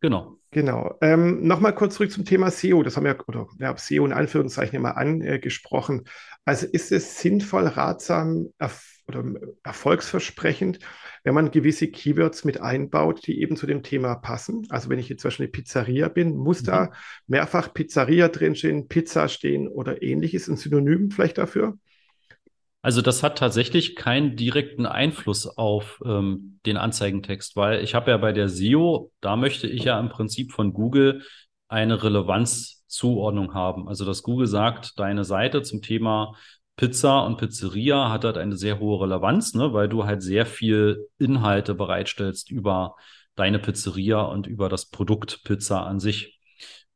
Genau. Genau. Ähm, Nochmal kurz zurück zum Thema SEO. Das haben wir, oder ja, SEO in Anführungszeichen immer angesprochen. Also ist es sinnvoll, ratsam erf oder erfolgsversprechend, wenn man gewisse Keywords mit einbaut, die eben zu dem Thema passen? Also wenn ich jetzt zum Beispiel eine Pizzeria bin, muss mhm. da mehrfach Pizzeria drinstehen, Pizza stehen oder ähnliches, ein Synonym vielleicht dafür? Also das hat tatsächlich keinen direkten Einfluss auf ähm, den Anzeigentext, weil ich habe ja bei der SEO, da möchte ich ja im Prinzip von Google eine Relevanzzuordnung haben. Also dass Google sagt, deine Seite zum Thema Pizza und Pizzeria hat halt eine sehr hohe Relevanz, ne, weil du halt sehr viel Inhalte bereitstellst über deine Pizzeria und über das Produkt Pizza an sich.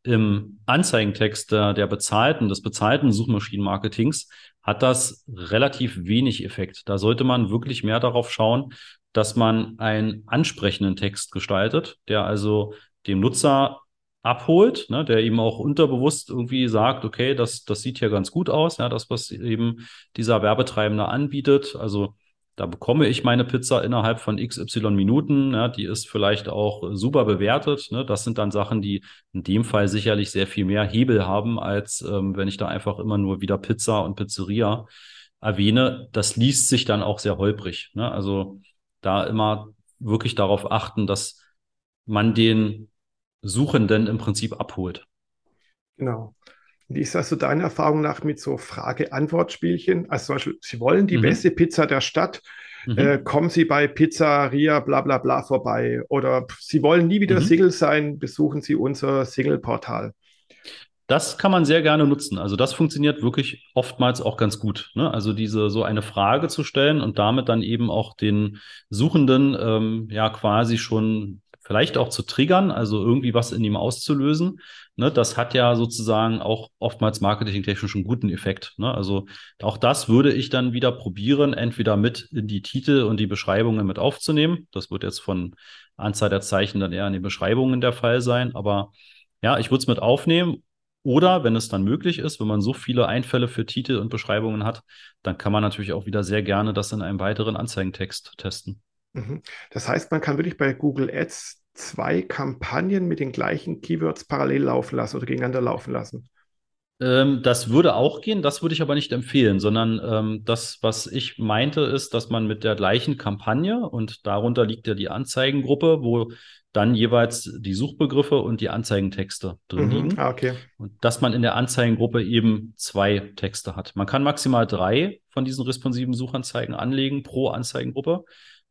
Im Anzeigentext der, der bezahlten, des bezahlten Suchmaschinenmarketings hat das relativ wenig Effekt. Da sollte man wirklich mehr darauf schauen, dass man einen ansprechenden Text gestaltet, der also dem Nutzer abholt, ne, der ihm auch unterbewusst irgendwie sagt, okay, das, das sieht hier ganz gut aus, ja, das, was eben dieser Werbetreibende anbietet. Also da bekomme ich meine Pizza innerhalb von XY Minuten. Ja, die ist vielleicht auch super bewertet. Ne? Das sind dann Sachen, die in dem Fall sicherlich sehr viel mehr Hebel haben, als ähm, wenn ich da einfach immer nur wieder Pizza und Pizzeria erwähne. Das liest sich dann auch sehr holprig. Ne? Also da immer wirklich darauf achten, dass man den Suchenden im Prinzip abholt. Genau. Wie ist das so deiner Erfahrung nach mit so Frage-Antwort-Spielchen? Also zum Beispiel, Sie wollen die mhm. beste Pizza der Stadt. Mhm. Äh, kommen Sie bei Pizzeria bla bla bla vorbei. Oder Sie wollen nie wieder mhm. Single sein, besuchen Sie unser Single-Portal. Das kann man sehr gerne nutzen. Also das funktioniert wirklich oftmals auch ganz gut. Ne? Also diese so eine Frage zu stellen und damit dann eben auch den Suchenden ähm, ja quasi schon vielleicht auch zu triggern, also irgendwie was in ihm auszulösen. Ne, das hat ja sozusagen auch oftmals marketingtechnisch einen guten Effekt. Ne? Also auch das würde ich dann wieder probieren, entweder mit in die Titel und die Beschreibungen mit aufzunehmen. Das wird jetzt von Anzahl der Zeichen dann eher in den Beschreibungen der Fall sein. Aber ja, ich würde es mit aufnehmen. Oder wenn es dann möglich ist, wenn man so viele Einfälle für Titel und Beschreibungen hat, dann kann man natürlich auch wieder sehr gerne das in einem weiteren Anzeigentext testen. Mhm. Das heißt, man kann wirklich bei Google Ads zwei Kampagnen mit den gleichen Keywords parallel laufen lassen oder gegeneinander laufen lassen? Ähm, das würde auch gehen, das würde ich aber nicht empfehlen, sondern ähm, das, was ich meinte, ist, dass man mit der gleichen Kampagne und darunter liegt ja die Anzeigengruppe, wo dann jeweils die Suchbegriffe und die Anzeigentexte drin mhm. liegen. Ah, okay. Und dass man in der Anzeigengruppe eben zwei Texte hat. Man kann maximal drei von diesen responsiven Suchanzeigen anlegen pro Anzeigengruppe.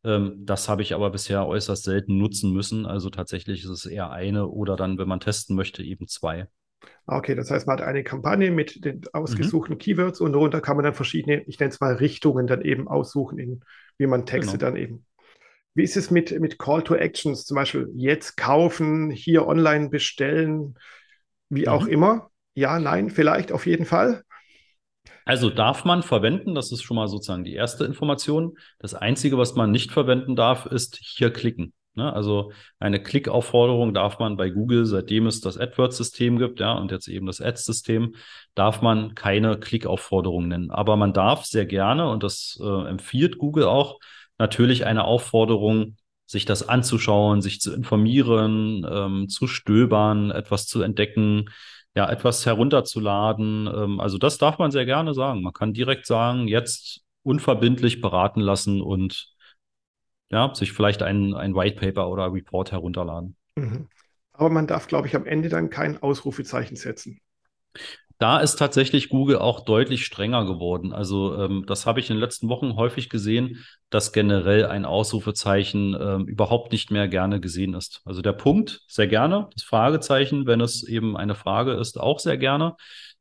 Ähm, das habe ich aber bisher äußerst selten nutzen müssen. Also tatsächlich ist es eher eine oder dann, wenn man testen möchte, eben zwei. Okay, das heißt, man hat eine Kampagne mit den ausgesuchten mhm. Keywords und darunter kann man dann verschiedene, ich nenne es mal Richtungen dann eben aussuchen, in, wie man Texte genau. dann eben. Wie ist es mit, mit Call to Actions, zum Beispiel jetzt kaufen, hier online bestellen, wie mhm. auch immer? Ja, nein, vielleicht, auf jeden Fall. Also darf man verwenden, das ist schon mal sozusagen die erste Information. Das Einzige, was man nicht verwenden darf, ist hier klicken. Ne? Also eine Klickaufforderung darf man bei Google, seitdem es das AdWords-System gibt, ja, und jetzt eben das Ads-System, darf man keine Klickaufforderung nennen. Aber man darf sehr gerne, und das äh, empfiehlt Google auch, natürlich eine Aufforderung, sich das anzuschauen, sich zu informieren, ähm, zu stöbern, etwas zu entdecken, ja, etwas herunterzuladen. Ähm, also das darf man sehr gerne sagen. Man kann direkt sagen, jetzt unverbindlich beraten lassen und ja, sich vielleicht ein, ein White Paper oder Report herunterladen. Mhm. Aber man darf, glaube ich, am Ende dann kein Ausrufezeichen setzen da ist tatsächlich Google auch deutlich strenger geworden. Also ähm, das habe ich in den letzten Wochen häufig gesehen, dass generell ein Ausrufezeichen ähm, überhaupt nicht mehr gerne gesehen ist. Also der Punkt sehr gerne, das Fragezeichen, wenn es eben eine Frage ist, auch sehr gerne.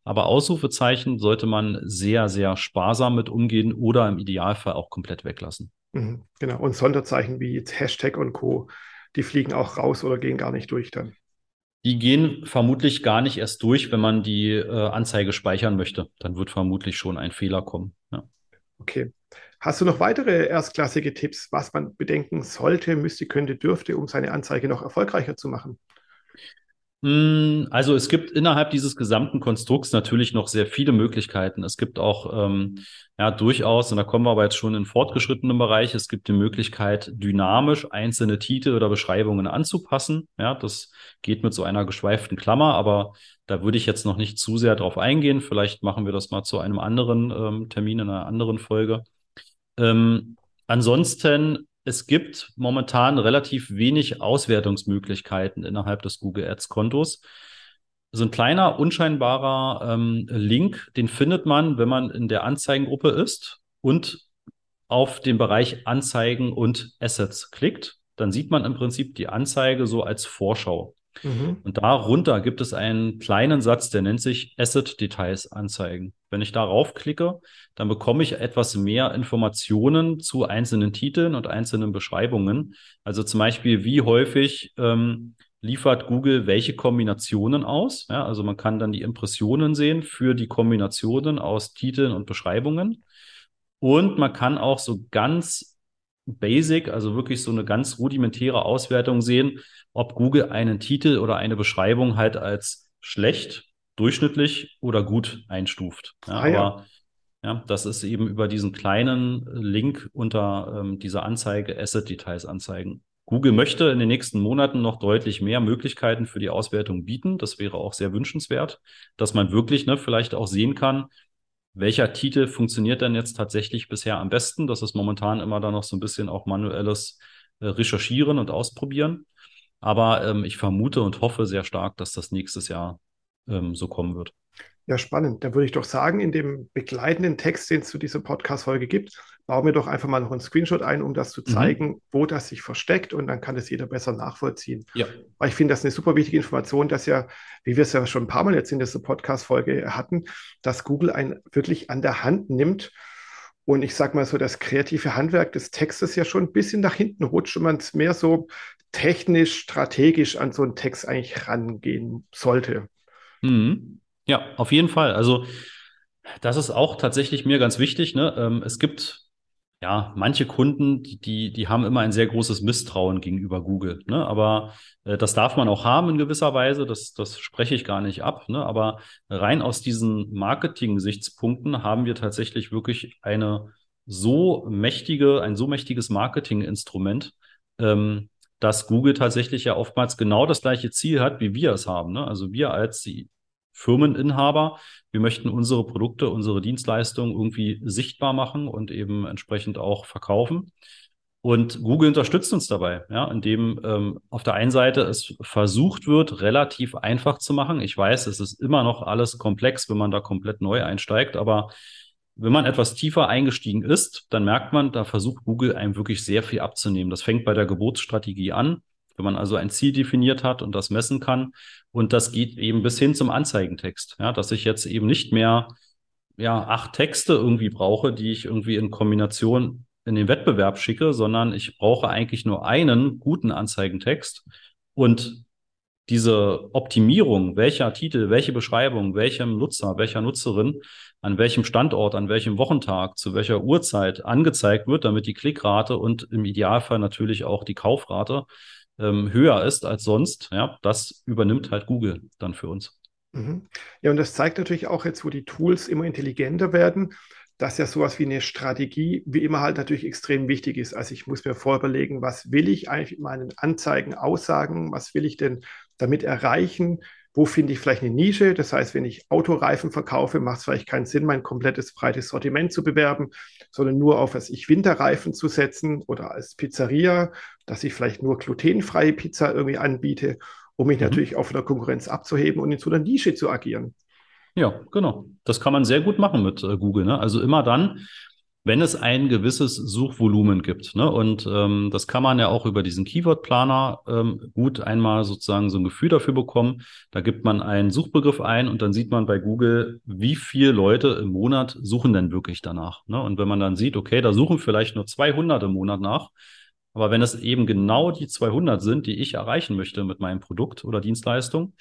Aber Ausrufezeichen sollte man sehr, sehr sparsam mit umgehen oder im Idealfall auch komplett weglassen. Mhm, genau. Und Sonderzeichen wie jetzt Hashtag und Co., die fliegen auch raus oder gehen gar nicht durch dann. Die gehen vermutlich gar nicht erst durch, wenn man die äh, Anzeige speichern möchte. Dann wird vermutlich schon ein Fehler kommen. Ja. Okay. Hast du noch weitere erstklassige Tipps, was man bedenken sollte, müsste, könnte, dürfte, um seine Anzeige noch erfolgreicher zu machen? Hm, also es gibt innerhalb dieses gesamten Konstrukts natürlich noch sehr viele Möglichkeiten. Es gibt auch ähm, ja durchaus, und da kommen wir aber jetzt schon in fortgeschrittenen Bereich, es gibt die Möglichkeit, dynamisch einzelne Titel oder Beschreibungen anzupassen. Ja, das geht mit so einer geschweiften Klammer, aber da würde ich jetzt noch nicht zu sehr drauf eingehen. Vielleicht machen wir das mal zu einem anderen ähm, Termin in einer anderen Folge. Ähm, ansonsten es gibt momentan relativ wenig Auswertungsmöglichkeiten innerhalb des Google Ads Kontos. So ein kleiner, unscheinbarer ähm, Link, den findet man, wenn man in der Anzeigengruppe ist. und auf den Bereich Anzeigen und Assets klickt, dann sieht man im Prinzip die Anzeige so als Vorschau. Mhm. Und darunter gibt es einen kleinen Satz, der nennt sich Asset Details anzeigen. Wenn ich darauf klicke, dann bekomme ich etwas mehr Informationen zu einzelnen Titeln und einzelnen Beschreibungen. Also zum Beispiel, wie häufig ähm, liefert Google welche Kombinationen aus. Ja, also man kann dann die Impressionen sehen für die Kombinationen aus Titeln und Beschreibungen. Und man kann auch so ganz basic, also wirklich so eine ganz rudimentäre Auswertung sehen, ob Google einen Titel oder eine Beschreibung halt als schlecht, durchschnittlich oder gut einstuft. Ja, ah, ja. Aber ja, das ist eben über diesen kleinen Link unter ähm, dieser Anzeige Asset Details anzeigen. Google möchte in den nächsten Monaten noch deutlich mehr Möglichkeiten für die Auswertung bieten. Das wäre auch sehr wünschenswert, dass man wirklich ne, vielleicht auch sehen kann, welcher Titel funktioniert denn jetzt tatsächlich bisher am besten. Das ist momentan immer da noch so ein bisschen auch manuelles äh, Recherchieren und Ausprobieren. Aber ähm, ich vermute und hoffe sehr stark, dass das nächstes Jahr ähm, so kommen wird. Ja, spannend. Dann würde ich doch sagen, in dem begleitenden Text, den es zu dieser Podcast-Folge gibt, bauen wir doch einfach mal noch einen Screenshot ein, um das zu mhm. zeigen, mhm. wo das sich versteckt und dann kann das jeder besser nachvollziehen. Ja. Weil ich finde, das ist eine super wichtige Information, dass ja, wie wir es ja schon ein paar Mal jetzt in dieser Podcast-Folge hatten, dass Google einen wirklich an der Hand nimmt und ich sage mal so, das kreative Handwerk des Textes ja schon ein bisschen nach hinten rutscht und man es mehr so technisch, strategisch an so einen Text eigentlich rangehen sollte. Mhm. Ja, auf jeden Fall. Also das ist auch tatsächlich mir ganz wichtig. Ne? Ähm, es gibt ja manche Kunden, die, die, haben immer ein sehr großes Misstrauen gegenüber Google. Ne? Aber äh, das darf man auch haben in gewisser Weise. Das, das spreche ich gar nicht ab. Ne? Aber rein aus diesen Marketing-Gesichtspunkten haben wir tatsächlich wirklich eine so mächtige, ein so mächtiges Marketinginstrument, ähm, dass Google tatsächlich ja oftmals genau das gleiche Ziel hat, wie wir es haben. Ne? Also wir als die Firmeninhaber, wir möchten unsere Produkte, unsere Dienstleistungen irgendwie sichtbar machen und eben entsprechend auch verkaufen. Und Google unterstützt uns dabei, ja, indem ähm, auf der einen Seite es versucht wird, relativ einfach zu machen. Ich weiß, es ist immer noch alles komplex, wenn man da komplett neu einsteigt, aber wenn man etwas tiefer eingestiegen ist, dann merkt man, da versucht Google einem wirklich sehr viel abzunehmen. Das fängt bei der Geburtsstrategie an, wenn man also ein Ziel definiert hat und das messen kann. Und das geht eben bis hin zum Anzeigentext, ja, dass ich jetzt eben nicht mehr ja, acht Texte irgendwie brauche, die ich irgendwie in Kombination in den Wettbewerb schicke, sondern ich brauche eigentlich nur einen guten Anzeigentext und diese Optimierung, welcher Titel, welche Beschreibung, welchem Nutzer, welcher Nutzerin, an welchem Standort, an welchem Wochentag, zu welcher Uhrzeit angezeigt wird, damit die Klickrate und im Idealfall natürlich auch die Kaufrate ähm, höher ist als sonst, ja, das übernimmt halt Google dann für uns. Mhm. Ja, und das zeigt natürlich auch jetzt, wo die Tools immer intelligenter werden, dass ja sowas wie eine Strategie wie immer halt natürlich extrem wichtig ist. Also ich muss mir vorüberlegen, was will ich eigentlich mit meinen Anzeigen aussagen, was will ich denn damit erreichen, wo finde ich vielleicht eine Nische. Das heißt, wenn ich Autoreifen verkaufe, macht es vielleicht keinen Sinn, mein komplettes breites Sortiment zu bewerben, sondern nur auf, was ich Winterreifen zu setzen oder als Pizzeria, dass ich vielleicht nur glutenfreie Pizza irgendwie anbiete, um mich mhm. natürlich auch von der Konkurrenz abzuheben und in so einer Nische zu agieren. Ja, genau. Das kann man sehr gut machen mit äh, Google. Ne? Also immer dann, wenn es ein gewisses Suchvolumen gibt. Ne? Und ähm, das kann man ja auch über diesen Keyword-Planer ähm, gut einmal sozusagen so ein Gefühl dafür bekommen. Da gibt man einen Suchbegriff ein und dann sieht man bei Google, wie viele Leute im Monat suchen denn wirklich danach. Ne? Und wenn man dann sieht, okay, da suchen vielleicht nur 200 im Monat nach, aber wenn es eben genau die 200 sind, die ich erreichen möchte mit meinem Produkt oder Dienstleistung,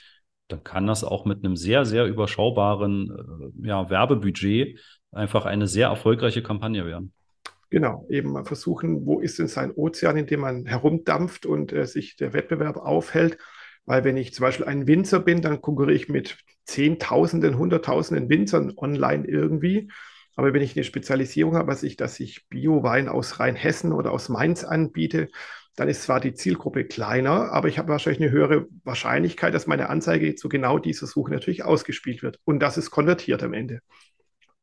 dann kann das auch mit einem sehr, sehr überschaubaren äh, ja, Werbebudget einfach eine sehr erfolgreiche Kampagne werden. Genau, eben mal versuchen, wo ist denn sein Ozean, in dem man herumdampft und äh, sich der Wettbewerb aufhält. Weil wenn ich zum Beispiel ein Winzer bin, dann konkurriere ich mit Zehntausenden, Hunderttausenden Winzern online irgendwie. Aber wenn ich eine Spezialisierung habe, was ich, dass ich Bio-Wein aus Rheinhessen oder aus Mainz anbiete, dann ist zwar die Zielgruppe kleiner, aber ich habe wahrscheinlich eine höhere Wahrscheinlichkeit, dass meine Anzeige zu genau dieser Suche natürlich ausgespielt wird und dass es konvertiert am Ende.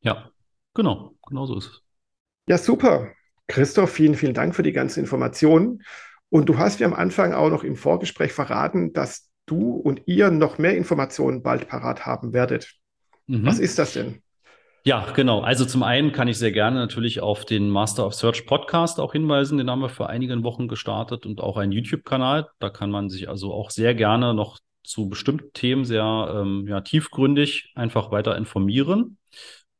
Ja, genau, genau so ist es. Ja, super. Christoph, vielen, vielen Dank für die ganzen Informationen. Und du hast mir am Anfang auch noch im Vorgespräch verraten, dass du und ihr noch mehr Informationen bald parat haben werdet. Mhm. Was ist das denn? Ja, genau. Also zum einen kann ich sehr gerne natürlich auf den Master of Search Podcast auch hinweisen. Den haben wir vor einigen Wochen gestartet und auch einen YouTube-Kanal. Da kann man sich also auch sehr gerne noch zu bestimmten Themen sehr ähm, ja, tiefgründig einfach weiter informieren.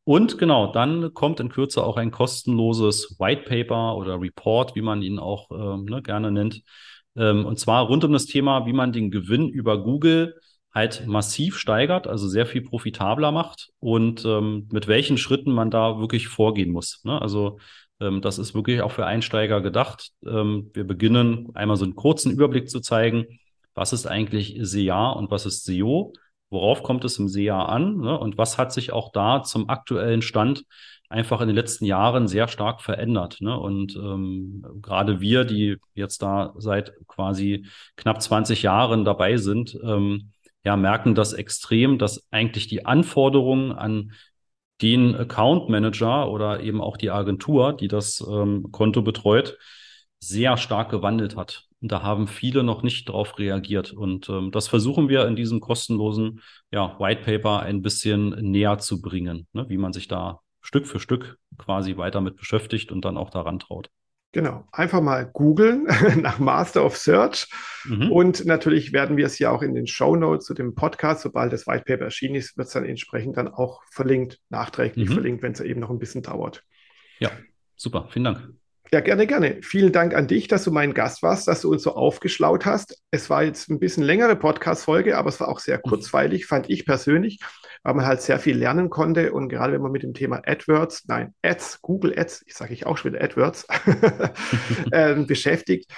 Und genau, dann kommt in Kürze auch ein kostenloses White Paper oder Report, wie man ihn auch ähm, ne, gerne nennt. Ähm, und zwar rund um das Thema, wie man den Gewinn über Google halt massiv steigert, also sehr viel profitabler macht und ähm, mit welchen Schritten man da wirklich vorgehen muss. Ne? Also ähm, das ist wirklich auch für Einsteiger gedacht. Ähm, wir beginnen einmal so einen kurzen Überblick zu zeigen, was ist eigentlich SEA und was ist SEO worauf kommt es im SEA an ne? und was hat sich auch da zum aktuellen Stand einfach in den letzten Jahren sehr stark verändert. Ne? Und ähm, gerade wir, die jetzt da seit quasi knapp 20 Jahren dabei sind, ähm, ja, merken das extrem, dass eigentlich die Anforderungen an den Account Manager oder eben auch die Agentur, die das ähm, Konto betreut, sehr stark gewandelt hat. Und da haben viele noch nicht darauf reagiert. Und ähm, das versuchen wir in diesem kostenlosen ja, White Paper ein bisschen näher zu bringen, ne? wie man sich da Stück für Stück quasi weiter mit beschäftigt und dann auch daran traut. Genau, einfach mal googeln [LAUGHS] nach Master of Search. Mhm. Und natürlich werden wir es ja auch in den Show Notes zu dem Podcast, sobald das White Paper erschienen ist, wird es dann entsprechend dann auch verlinkt, nachträglich mhm. verlinkt, wenn es eben noch ein bisschen dauert. Ja, super, vielen Dank. Ja, gerne, gerne. Vielen Dank an dich, dass du mein Gast warst, dass du uns so aufgeschlaut hast. Es war jetzt ein bisschen längere Podcast-Folge, aber es war auch sehr kurzweilig, fand ich persönlich, weil man halt sehr viel lernen konnte. Und gerade wenn man mit dem Thema AdWords, nein, Ads, Google Ads, ich sage ich auch schon wieder AdWords, [LAUGHS] äh, [LAUGHS] beschäftigt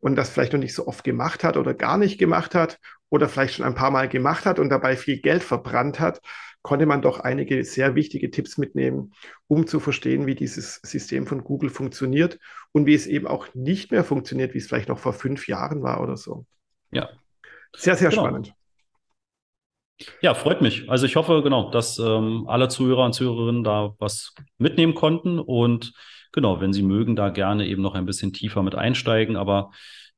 und das vielleicht noch nicht so oft gemacht hat oder gar nicht gemacht hat oder vielleicht schon ein paar Mal gemacht hat und dabei viel Geld verbrannt hat, konnte man doch einige sehr wichtige Tipps mitnehmen, um zu verstehen, wie dieses System von Google funktioniert und wie es eben auch nicht mehr funktioniert, wie es vielleicht noch vor fünf Jahren war oder so. Ja. Sehr, sehr genau. spannend. Ja, freut mich. Also ich hoffe, genau, dass ähm, alle Zuhörer und Zuhörerinnen da was mitnehmen konnten und genau, wenn Sie mögen, da gerne eben noch ein bisschen tiefer mit einsteigen. Aber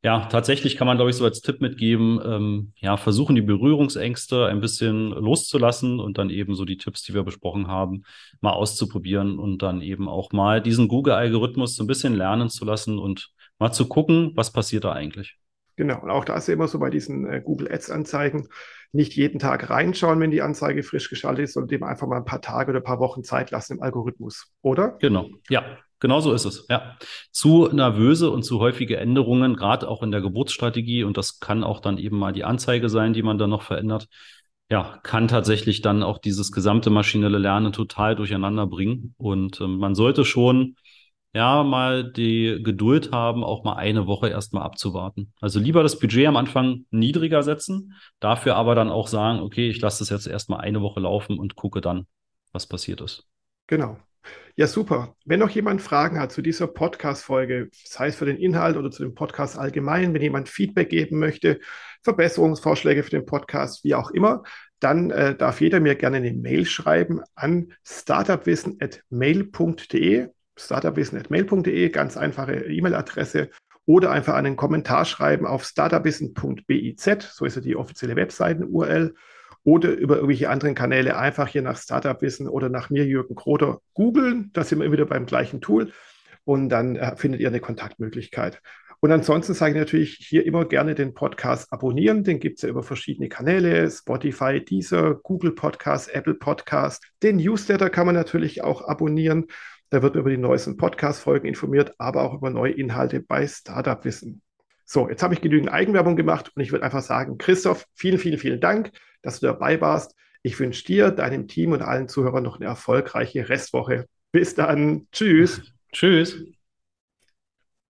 ja, tatsächlich kann man, glaube ich, so als Tipp mitgeben, ähm, ja, versuchen die Berührungsängste ein bisschen loszulassen und dann eben so die Tipps, die wir besprochen haben, mal auszuprobieren und dann eben auch mal diesen Google-Algorithmus so ein bisschen lernen zu lassen und mal zu gucken, was passiert da eigentlich. Genau, und auch da ist immer so bei diesen äh, Google Ads-Anzeigen, nicht jeden Tag reinschauen, wenn die Anzeige frisch geschaltet ist, sondern dem einfach mal ein paar Tage oder ein paar Wochen Zeit lassen im Algorithmus, oder? Genau, ja, Genau so ist es, ja. Zu nervöse und zu häufige Änderungen, gerade auch in der Geburtsstrategie, und das kann auch dann eben mal die Anzeige sein, die man dann noch verändert, ja, kann tatsächlich dann auch dieses gesamte maschinelle Lernen total durcheinander bringen. Und ähm, man sollte schon ja mal die Geduld haben, auch mal eine Woche erstmal abzuwarten. Also lieber das Budget am Anfang niedriger setzen, dafür aber dann auch sagen, okay, ich lasse das jetzt erstmal eine Woche laufen und gucke dann, was passiert ist. Genau. Ja, super. Wenn noch jemand Fragen hat zu dieser Podcast-Folge, sei es für den Inhalt oder zu dem Podcast allgemein, wenn jemand Feedback geben möchte, Verbesserungsvorschläge für den Podcast, wie auch immer, dann äh, darf jeder mir gerne eine Mail schreiben an startupwissen.mail.de. Startupwissen.mail.de, ganz einfache E-Mail-Adresse. Oder einfach einen Kommentar schreiben auf startupwissen.biz, so ist ja die offizielle Webseiten-URL oder über irgendwelche anderen Kanäle einfach hier nach Startup Wissen oder nach mir, Jürgen Kroder, googeln. Da sind wir wieder beim gleichen Tool und dann äh, findet ihr eine Kontaktmöglichkeit. Und ansonsten sage ich natürlich hier immer gerne den Podcast abonnieren. Den gibt es ja über verschiedene Kanäle, Spotify, Deezer, Google Podcast, Apple Podcast. Den Newsletter kann man natürlich auch abonnieren. Da wird man über die neuesten Podcast-Folgen informiert, aber auch über neue Inhalte bei Startup Wissen. So, jetzt habe ich genügend Eigenwerbung gemacht und ich würde einfach sagen, Christoph, vielen, vielen, vielen Dank dass du dabei warst. Ich wünsche dir, deinem Team und allen Zuhörern noch eine erfolgreiche Restwoche. Bis dann. Tschüss. Tschüss.